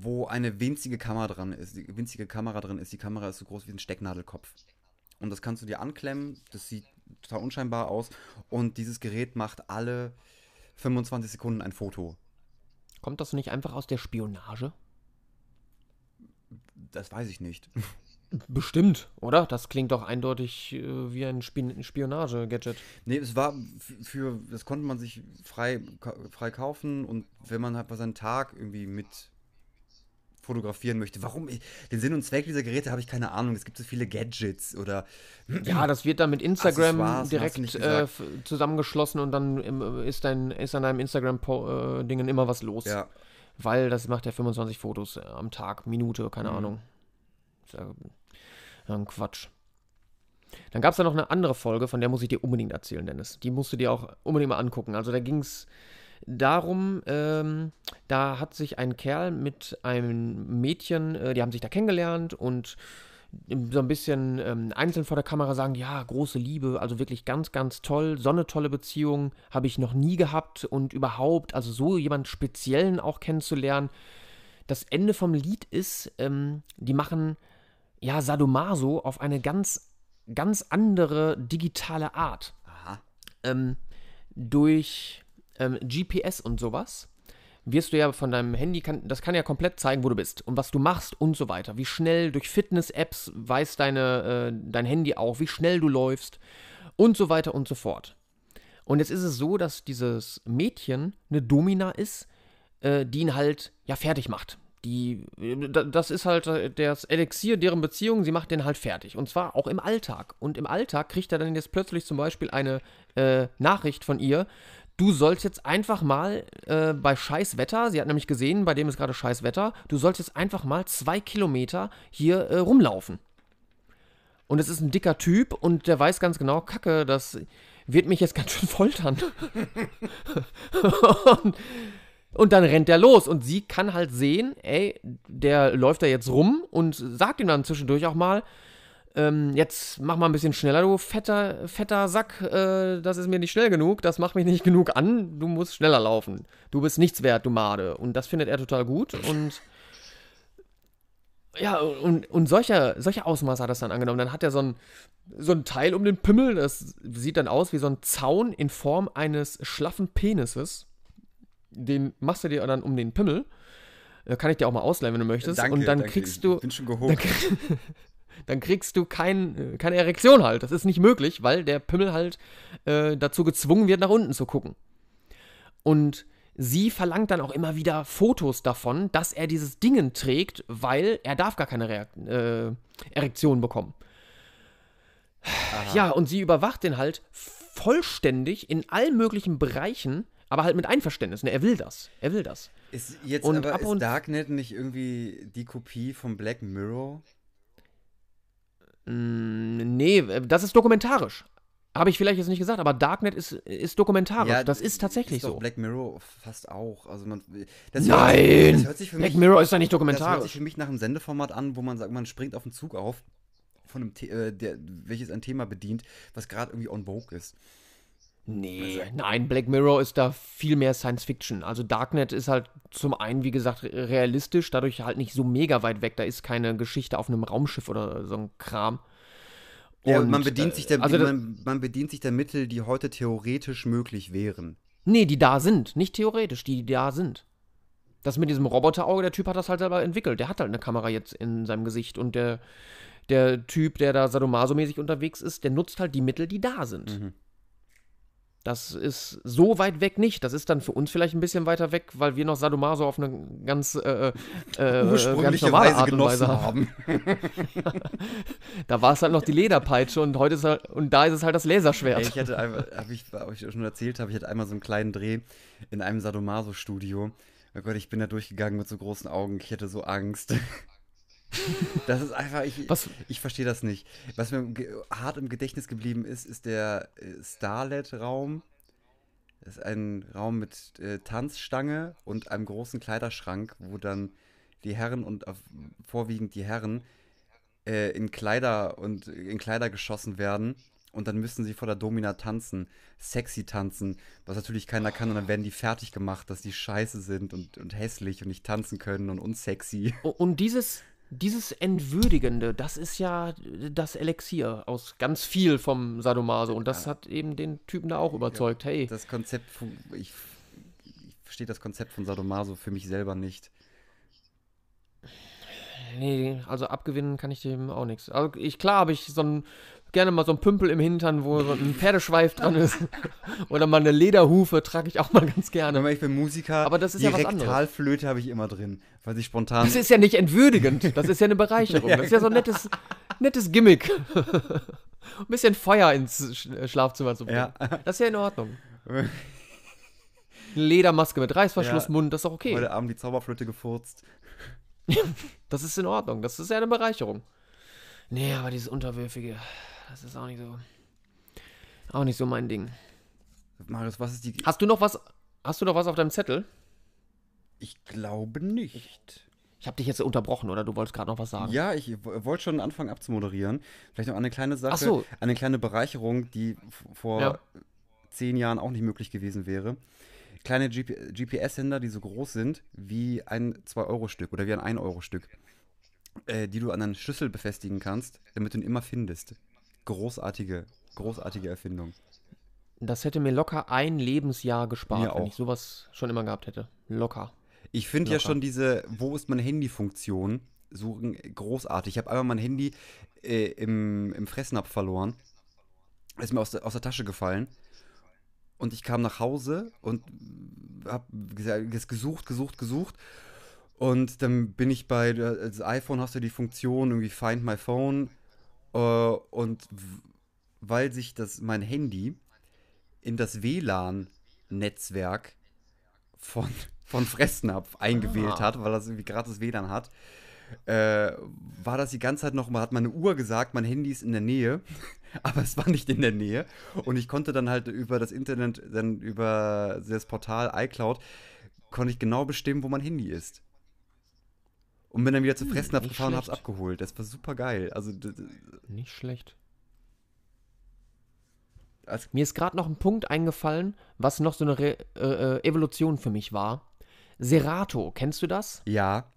Wo eine winzige Kamera dran ist. Die winzige Kamera drin ist. Die Kamera ist so groß wie ein Stecknadelkopf. Und das kannst du dir anklemmen. Das sieht total unscheinbar aus. Und dieses Gerät macht alle 25 Sekunden ein Foto. kommt das nicht einfach aus der Spionage? Das weiß ich nicht. Bestimmt, oder? Das klingt doch eindeutig äh, wie ein Spionage-Gadget. Nee, es war für, das konnte man sich frei, frei kaufen und wenn man halt bei seinem Tag irgendwie mit fotografieren möchte. Warum? Den Sinn und Zweck dieser Geräte habe ich keine Ahnung. Es gibt so viele Gadgets oder [clears throat] Ja, das wird dann mit Instagram direkt äh, zusammengeschlossen und dann im, ist, dein, ist an deinem Instagram-Dingen immer was los. ja. Weil das macht ja 25 Fotos äh, am Tag, Minute, keine Mhm. Ahnung. Ist ja ein Quatsch. Dann gab es da noch eine andere Folge, von der muss ich dir unbedingt erzählen, Dennis. Die musst du dir auch unbedingt mal angucken. Also da ging es darum, ähm, da hat sich ein Kerl mit einem Mädchen, äh, die haben sich da kennengelernt und so ein bisschen ähm, einzeln vor der Kamera sagen, ja, große Liebe, also wirklich ganz, ganz toll, so eine tolle Beziehung habe ich noch nie gehabt und überhaupt, also so jemand Speziellen auch kennenzulernen. Das Ende vom Lied ist, ähm, die machen ja Sadomaso auf eine ganz, ganz andere digitale Art Aha. ähm, durch ähm, GPS und sowas wirst du ja von deinem Handy, kann, das kann ja komplett zeigen, wo du bist und was du machst und so weiter. Wie schnell durch Fitness-Apps weiß deine, äh, dein Handy auch, wie schnell du läufst und so weiter und so fort. Und jetzt ist es so, dass dieses Mädchen eine Domina ist, äh, die ihn halt ja fertig macht. Die, da- das ist halt äh, das Elixier deren Beziehung, sie macht den halt fertig. Und zwar auch im Alltag. Und im Alltag kriegt er dann jetzt plötzlich zum Beispiel eine äh, Nachricht von ihr, du sollst jetzt einfach mal äh, bei scheiß Wetter, sie hat nämlich gesehen, bei dem ist gerade scheiß Wetter, du sollst jetzt einfach mal zwei Kilometer hier äh, rumlaufen. Und es ist ein dicker Typ und der weiß ganz genau, Kacke, das wird mich jetzt [laughs] ganz schön foltern. [laughs] und, und dann rennt er los und sie kann halt sehen, ey, der läuft da jetzt rum und sagt ihm dann zwischendurch auch mal, ähm, jetzt mach mal ein bisschen schneller, du fetter, fetter Sack, äh, das ist mir nicht schnell genug, das macht mich nicht [laughs] genug an, du musst schneller laufen. Du bist nichts wert, du Made. Und das findet er total gut und Ja, und, und solche, solche Ausmaße hat das dann angenommen. Dann hat er so ein, so ein Teil um den Pimmel, das sieht dann aus wie so ein Zaun in Form eines schlaffen Penises. Den machst du dir dann um den Pimmel. Äh, Kann ich dir auch mal ausleihen, wenn du möchtest. Danke, und dann danke. kriegst Ich du. bin schon Dann, gehoben. krieg- [laughs] [laughs] dann kriegst du kein, äh, keine Erektion halt. Das ist nicht möglich, weil der Pimmel halt äh, dazu gezwungen wird, nach unten zu gucken. Und sie verlangt dann auch immer wieder Fotos davon, dass er dieses Dingen trägt, weil er darf gar keine Reakt äh, Erektion bekommen. Ja, und sie überwacht den halt vollständig in allen möglichen Bereichen, aber halt mit Einverständnis. Ne, er will das. Er will das. Ist jetzt Und aber ab ist Darknet nicht irgendwie die Kopie von Black Mirror? Mm, nee, äh, das ist dokumentarisch. Habe ich vielleicht jetzt nicht gesagt, aber Darknet ist, ist dokumentarisch. das ist tatsächlich ist so. Black Mirror fast auch. Also man, Nein! Hört Black mich, Mirror ist doch nicht Das hört sich dokumentarisch. für mich nach einem Sendeformat an, wo man sagt, man springt auf einen Zug auf, von einem The äh, der, welches ein Thema bedient, was gerade irgendwie on vogue ist. Nee, nein, Black Mirror ist da viel mehr Science Fiction. Also Darknet ist halt zum einen, wie gesagt, re- realistisch, dadurch halt nicht so mega weit weg. Da ist keine Geschichte auf einem Raumschiff oder so ein Kram. Ja, Und, man bedient sich der, also man, man bedient sich der Mittel, die heute theoretisch möglich wären. Nee, die da sind. Nicht theoretisch, die da sind. Das mit diesem Roboterauge, der Typ hat das halt selber entwickelt. Der hat halt eine Kamera jetzt in seinem Gesicht. Und der, der Typ, der da sadomaso-mäßig unterwegs ist, der nutzt halt die Mittel, die da sind. Mhm. Das ist so weit weg nicht. Das ist dann für uns vielleicht ein bisschen weiter weg, weil wir noch Sadomaso auf eine ganz, äh, äh, äh, ganz normale Art und Weise haben. [laughs] Da war es halt noch die Lederpeitsche und heute ist halt, und da ist es halt das Laserschwert. Ey, ich hatte einmal, habe ich, hab ich schon erzählt, habe ich hatte einmal so einen kleinen Dreh in einem Sadomaso-Studio. Oh Gott, ich bin da durchgegangen mit so großen Augen. Ich hatte so Angst. [laughs] Das ist einfach, ich, Was- ich verstehe das nicht. Was mir hart im Gedächtnis geblieben ist, ist der äh, Starlet-Raum. Das ist ein Raum mit äh, Tanzstange und einem großen Kleiderschrank, wo dann die Herren und auf, vorwiegend die Herren äh, in Kleider und in Kleider geschossen werden und dann müssen sie vor der Domina tanzen, sexy tanzen, was natürlich keiner kann und dann werden die fertig gemacht, dass die scheiße sind und, und hässlich und nicht tanzen können und unsexy. Und dieses, dieses Entwürdigende, das ist ja das Elixier aus ganz viel vom Sadomaso. Und das hat eben den Typen da auch überzeugt. Hey, Das Konzept, fun- ich, ich verstehe das Konzept von Sadomaso für mich selber nicht. nee, also abgewinnen kann ich dem auch nichts. Also ich, klar habe ich so ein, gerne mal so ein Pümpel im Hintern, wo so ein Pferdeschweif dran ist. [laughs] Oder mal eine Lederhufe trage ich auch mal ganz gerne. Aber ich bin Musiker, Aber das ist die ja was anderes. Rektalflöte habe ich immer drin, weil ich spontan... Das ist ja nicht entwürdigend, das ist ja eine Bereicherung. [laughs] Das ist ja so ein nettes, nettes Gimmick. [laughs] Ein bisschen Feuer ins Sch- Schlafzimmer zu bringen. Ja. Das ist ja in Ordnung. Eine Ledermaske mit Reißverschluss, Ja. Mund, das ist doch okay. Heute Abend die Zauberflöte gefurzt. Das ist in Ordnung. Das ist ja eine Bereicherung. Nee, aber dieses Unterwürfige, das ist auch nicht so. Auch nicht so mein Ding. Marius, was ist die... Hast du noch was? Hast du noch was auf deinem Zettel? Ich glaube nicht. Ich habe dich jetzt unterbrochen, oder du wolltest gerade noch was sagen? Ja, ich wollte schon anfangen abzumoderieren. Vielleicht noch eine kleine Sache, Ach so. eine kleine Bereicherung, die vor Ja. zehn Jahren auch nicht möglich gewesen wäre. Kleine GP GPS-Sender, die so groß sind wie ein 2-Euro-Stück oder wie ein 1-Euro-Stück, äh, die du an einen Schlüssel befestigen kannst, damit du ihn immer findest. Großartige, großartige Erfindung. Das hätte mir locker ein Lebensjahr gespart, Mir wenn auch. ich sowas schon immer gehabt hätte. Locker. Ich finde ja schon diese Wo ist mein Handy-Funktion suchen großartig. Ich habe einmal mein Handy äh, im, im Fressnapf verloren. Ist mir aus der, aus der Tasche gefallen. Und ich kam nach Hause und habe gesucht, gesucht, gesucht. Und dann bin ich bei der- das iPhone hast du die Funktion irgendwie Find My Phone. Äh, und weil sich das mein Handy in das WLAN-Netzwerk von, [laughs] von Fressnapf eingewählt Ah. hat, weil das irgendwie gratis WLAN hat, äh, war das die ganze Zeit noch, hat meine Uhr gesagt, mein Handy ist in der Nähe, [laughs] aber es war nicht in der Nähe. Und ich konnte dann halt über das Internet, dann über das Portal iCloud, konnte ich genau bestimmen, wo mein Handy ist. Und bin dann wieder zu Fressnapf nicht gefahren und hab's abgeholt. Das war super geil. Also, Nicht schlecht. als, Mir ist gerade noch ein Punkt eingefallen, was noch so eine Re äh, äh, Evolution für mich war. Serato, kennst du das? ja,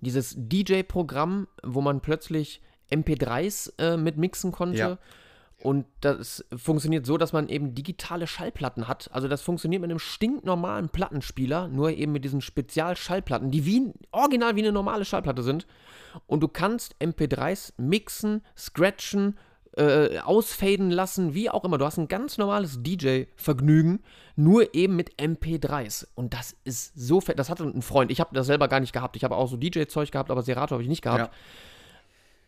dieses DJ-Programm, wo man plötzlich MP3s äh, mit mixen konnte. Ja. Und das funktioniert so, dass man eben digitale Schallplatten hat. Also das funktioniert mit einem stinknormalen Plattenspieler, nur eben mit diesen Spezialschallplatten, die wie original wie eine normale Schallplatte sind. Und du kannst MP3s mixen, scratchen, äh, ausfaden lassen, wie auch immer. Du hast ein ganz normales DJ-Vergnügen, nur eben mit MP3s. Und das ist so fett. Das hatte ein Freund. Ich habe das selber gar nicht gehabt. Ich habe auch so DJ-Zeug gehabt, aber Serato habe ich nicht gehabt. Ja.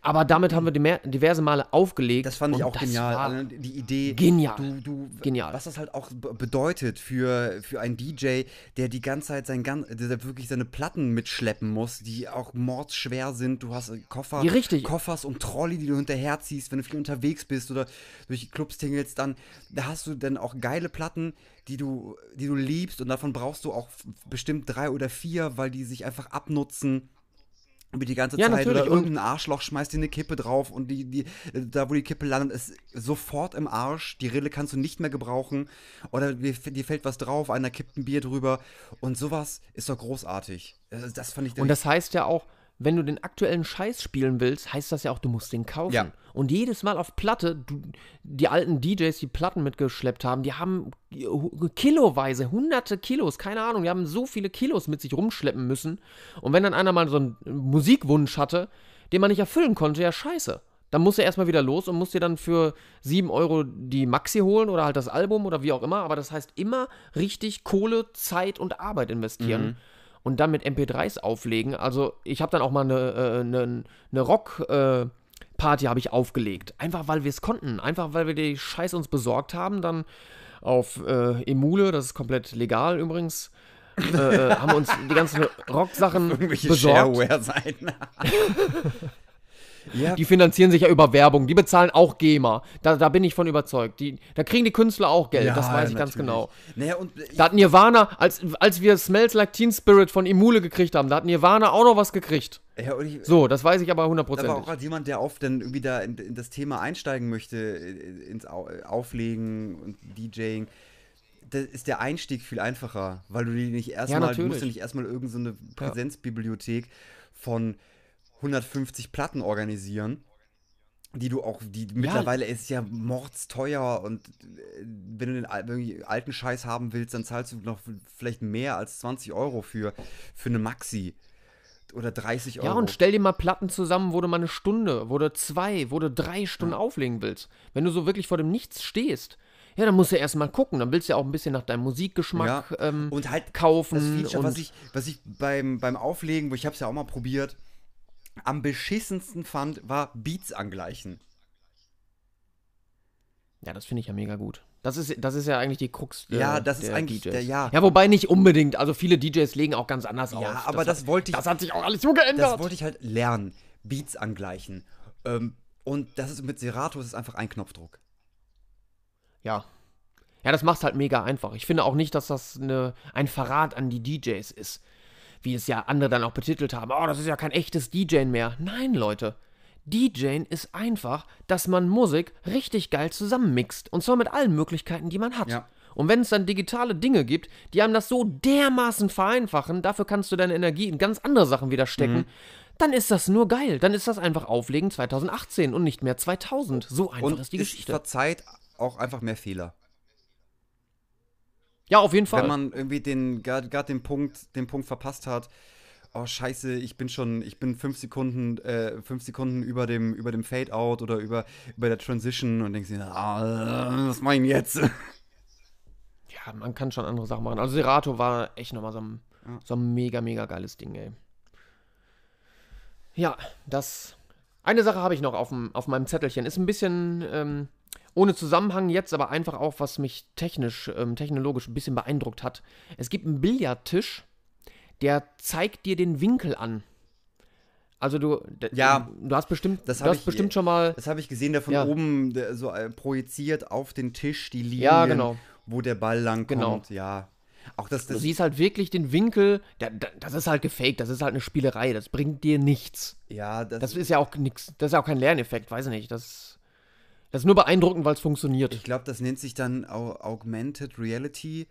Aber damit haben wir diverse Male aufgelegt. Das fand ich auch genial. Also die Idee, Genial. Du, du, Genial. Was das halt auch be- bedeutet für, für einen DJ, der die ganze Zeit sein der wirklich seine Platten mitschleppen muss, die auch mordsschwer sind. Du hast äh, Koffer, Ja, richtig. Koffers und Trolley, die du hinterherziehst, wenn du viel unterwegs bist oder durch Clubs tingelst, dann da hast du dann auch geile Platten, die du, die du liebst und davon brauchst du auch bestimmt drei oder vier, weil die sich einfach abnutzen über die ganze Ja, Zeit natürlich. oder irgendein Arschloch schmeißt dir eine Kippe drauf und die, die, da wo die Kippe landet, ist sofort im Arsch. Die Rille kannst du nicht mehr gebrauchen. Oder dir, dir fällt was drauf, einer kippt ein Bier drüber. Und sowas ist doch großartig. Das, das fand ich Und das heißt ja auch, wenn du den aktuellen Scheiß spielen willst, heißt das ja auch, du musst den kaufen. Ja. Und jedes Mal auf Platte, du, die alten DJs, die Platten mitgeschleppt haben, die haben kiloweise, hunderte Kilos, keine Ahnung, die haben so viele Kilos mit sich rumschleppen müssen. Und wenn dann einer mal so einen Musikwunsch hatte, den man nicht erfüllen konnte, ja scheiße. Dann muss er erstmal wieder los und muss dir dann für 7 Euro die Maxi holen oder halt das Album oder wie auch immer. Aber das heißt immer richtig Kohle, Zeit und Arbeit investieren. Und dann mit MP3s auflegen. Also ich habe dann auch mal eine, äh, eine, eine Rock-Party habe ich aufgelegt. Einfach weil wir es konnten. Einfach weil wir die Scheiße uns besorgt haben. Dann auf äh, Emule, das ist komplett legal übrigens. äh, äh, haben uns die ganzen Rock-Sachen [laughs] irgendwelche besorgt. Shareware-Seiten. [laughs] ja, Die finanzieren sich ja über Werbung. Die bezahlen auch GEMA. Da, da bin ich von überzeugt. Die, da kriegen die Künstler auch Geld. das weiß ich ganz natürlich. genau. Naja, und Da hat Nirvana, als, als wir Smells Like Teen Spirit von Emule gekriegt haben, da hat Nirvana auch noch was gekriegt. ja, ich, So, das weiß ich aber Da war auch hundertprozentig. gerade jemand, der oft dann irgendwie da in, in das Thema einsteigen möchte, äh, ins Au Auflegen und DJing. Da ist der Einstieg viel einfacher, weil du die nicht erstmal, du musst natürlich. ja nicht erstmal irgendeine so eine Präsenzbibliothek von 150 Platten organisieren, die du auch, die mittlerweile ist ja mordsteuer und äh, wenn du den alten Scheiß haben willst, dann zahlst du noch vielleicht mehr als 20 Euro für, für eine Maxi. Oder 30 Euro. Ja, und stell dir mal Platten zusammen, wo du mal eine Stunde, wo du zwei, wo du drei Stunden auflegen willst. Wenn du so wirklich vor dem Nichts stehst, ja, dann musst du erst mal gucken. Dann willst du ja auch ein bisschen nach deinem Musikgeschmack ähm, und halt kaufen. Das Feature, was ich, was ich beim, beim Auflegen, wo ich habe es ja auch mal probiert, am beschissensten fand, war Beats angleichen. ja, das finde ich ja mega gut. Das ist, das ist ja eigentlich die Krux der, Ja, das ist eigentlich DJs. der- ja. Ja, wobei nicht unbedingt. Also viele DJs legen auch ganz anders auf. Ja, aber das hat, wollte ich- Das hat sich auch alles so geändert. Das wollte ich halt lernen. Beats angleichen. Ähm, und das ist mit Serato, das ist einfach ein Knopfdruck. Ja. Ja, das macht's halt mega einfach. Ich finde auch nicht, dass das eine, ein Verrat an die DJs ist. Wie es ja andere dann auch betitelt haben. Oh, das ist ja kein echtes DJen mehr. Nein, Leute. DJen ist einfach, dass man Musik richtig geil zusammenmixt. Und zwar mit allen Möglichkeiten, die man hat. Ja. Und wenn es dann digitale Dinge gibt, die einem das so dermaßen vereinfachen, dafür kannst du deine Energie in ganz andere Sachen wieder stecken, dann ist das nur geil. Dann ist das einfach Auflegen 2018 und nicht mehr 2000. So einfach und ist die es Geschichte. verzeiht auch einfach mehr Fehler. Ja, auf jeden Fall. Wenn man irgendwie den gerade den Punkt, den Punkt verpasst hat, oh scheiße, ich bin schon, ich bin fünf Sekunden, äh, fünf Sekunden über dem, über dem Fade-Out oder über, über der Transition und denkst dir, ah, was mach ich denn jetzt? [laughs] Ja, man kann schon andere Sachen machen. Also Serato war echt nochmal so ein, so ein mega, mega geiles Ding, ey. Ja, das. Eine Sache habe ich noch auf, dem, auf meinem Zettelchen. Ist ein bisschen ähm, ohne Zusammenhang jetzt, aber einfach auch, was mich technisch, ähm, technologisch ein bisschen beeindruckt hat. Es gibt einen Billardtisch, der zeigt dir den Winkel an. Also du, Ja, du hast bestimmt, das du hast ich- bestimmt schon mal, Das habe ich gesehen, der von Ja. oben so äh, projiziert auf den Tisch die Linien, Ja, genau. wo der Ball lang Genau. kommt. Ja. Auch das, du das siehst halt wirklich den Winkel, da- da- das ist halt gefaked, das ist halt eine Spielerei, das bringt dir nichts. ja, das, Das ist ja auch nix, das ist ja auch kein Lerneffekt, weiß ich nicht. Das, das ist nur beeindruckend, weil es funktioniert. ich glaube, das nennt sich dann Au Augmented Reality,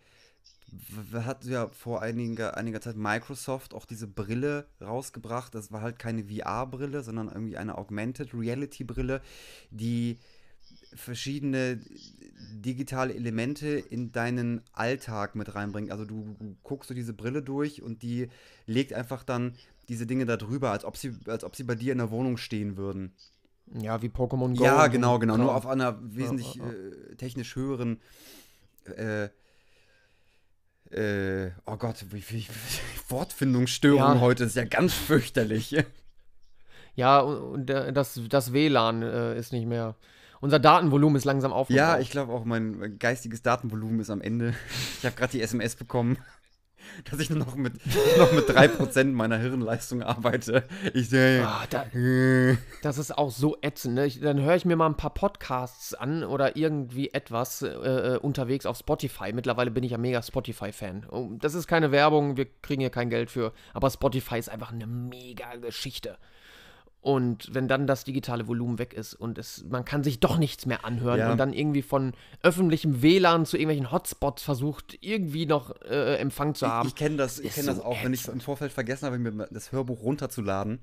hat ja vor einiger, einiger Zeit Microsoft auch diese Brille rausgebracht. Das war halt keine VR-Brille, sondern irgendwie eine Augmented Reality-Brille, die verschiedene digitale Elemente in deinen Alltag mit reinbringt. Also du, du guckst du diese Brille durch und die legt einfach dann diese Dinge da drüber, als ob sie, als ob sie bei dir in der Wohnung stehen würden. Ja, wie Pokémon Go. Ja, genau, genau. Nur auf einer wesentlich ja, ja. Äh, technisch höheren. Äh, äh, oh Gott, wie, wie [laughs] Wortfindungsstörung Ja. heute ist ja ganz fürchterlich. [laughs] Ja, und, und das, das WLAN äh, ist nicht mehr. Unser Datenvolumen ist langsam aufgebaut. Ja, ich glaube auch, mein geistiges Datenvolumen ist am Ende. Ich habe gerade die SMS bekommen, dass ich nur noch mit, noch mit 3% meiner Hirnleistung arbeite. Ich sehe. Ah, da, Das ist auch so ätzend. Ne? Ich, dann höre ich mir mal ein paar Podcasts an oder irgendwie etwas äh, äh, unterwegs auf Spotify. Mittlerweile bin ich ja mega Spotify-Fan. Oh, Das ist keine Werbung, wir kriegen hier kein Geld für. Aber Spotify ist einfach eine mega Geschichte. Und wenn dann das digitale Volumen weg ist und es, man kann sich doch nichts mehr anhören Ja. und dann irgendwie von öffentlichem WLAN zu irgendwelchen Hotspots versucht, irgendwie noch äh, Empfang zu haben. Ich kenne das, ich ist kenn das so auch, wenn ich ätzend. im Vorfeld vergessen habe, mir das Hörbuch runterzuladen.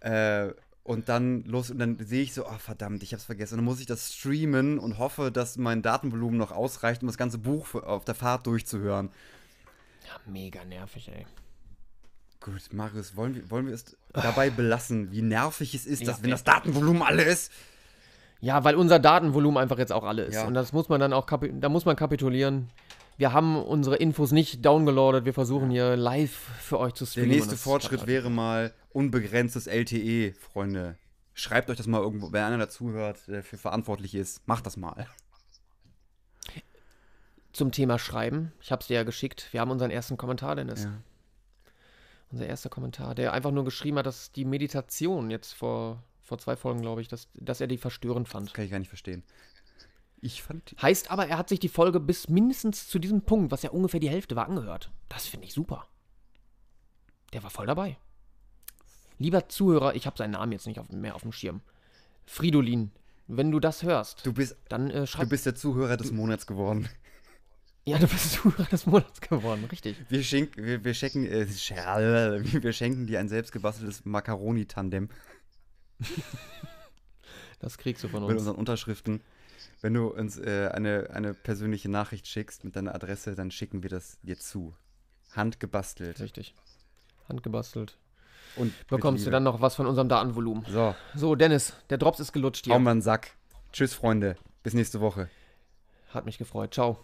Äh, und dann los und dann sehe ich so, ah verdammt, ich habe es vergessen. Und dann muss ich das streamen und hoffe, dass mein Datenvolumen noch ausreicht, um das ganze Buch auf der Fahrt durchzuhören. ja, mega nervig, ey. Gut, Marius, wollen wir, wollen wir es dabei belassen, wie nervig es ist, Ja, dass wenn ey. das Datenvolumen alle ist? Ja, weil unser Datenvolumen einfach jetzt auch alle ist. Ja. Und das muss man dann auch, da muss man kapitulieren. Wir haben unsere Infos nicht downgeloadet. Wir versuchen hier live für euch zu Der streamen. nächste und das Fortschritt wäre mal unbegrenztes LTE, Freunde. Schreibt euch das mal irgendwo, wer einer dazuhört, der für verantwortlich ist, macht das mal. Zum Thema Schreiben. Ich habe es dir ja geschickt. Wir haben unseren ersten Kommentar, Dennis. Ja. Unser erster Kommentar, der einfach nur geschrieben hat, dass die Meditation jetzt vor, vor zwei Folgen, glaube ich, dass, dass er die verstörend fand. Kann ich gar nicht verstehen. Ich fand. Heißt aber, er hat sich die Folge bis mindestens zu diesem Punkt, was ja ungefähr die Hälfte war, angehört. Das finde ich super. Der war voll dabei. Lieber Zuhörer, ich habe seinen Namen jetzt nicht auf, mehr auf dem Schirm. Fridolin, wenn du das hörst, Du bist, dann äh, du schreib. bist der Zuhörer des Monats geworden. Ja, du bist [laughs] Zuhörer des Monats geworden, richtig. Wir, schenk, wir, wir, schenken, äh, [laughs] wir schenken dir ein selbstgebasteltes Macaroni-Tandem [laughs] Das kriegst du von mit uns. unseren Unterschriften. Wenn du uns äh, eine, eine persönliche Nachricht schickst mit deiner Adresse, dann schicken wir das dir zu. Handgebastelt. Richtig. Handgebastelt. Und Bekommst du dann noch was von unserem Datenvolumen. So, So, Dennis, der Drops ist gelutscht hier. hauen wir einen Sack. Tschüss, Freunde. Bis nächste Woche. Hat mich gefreut. Ciao.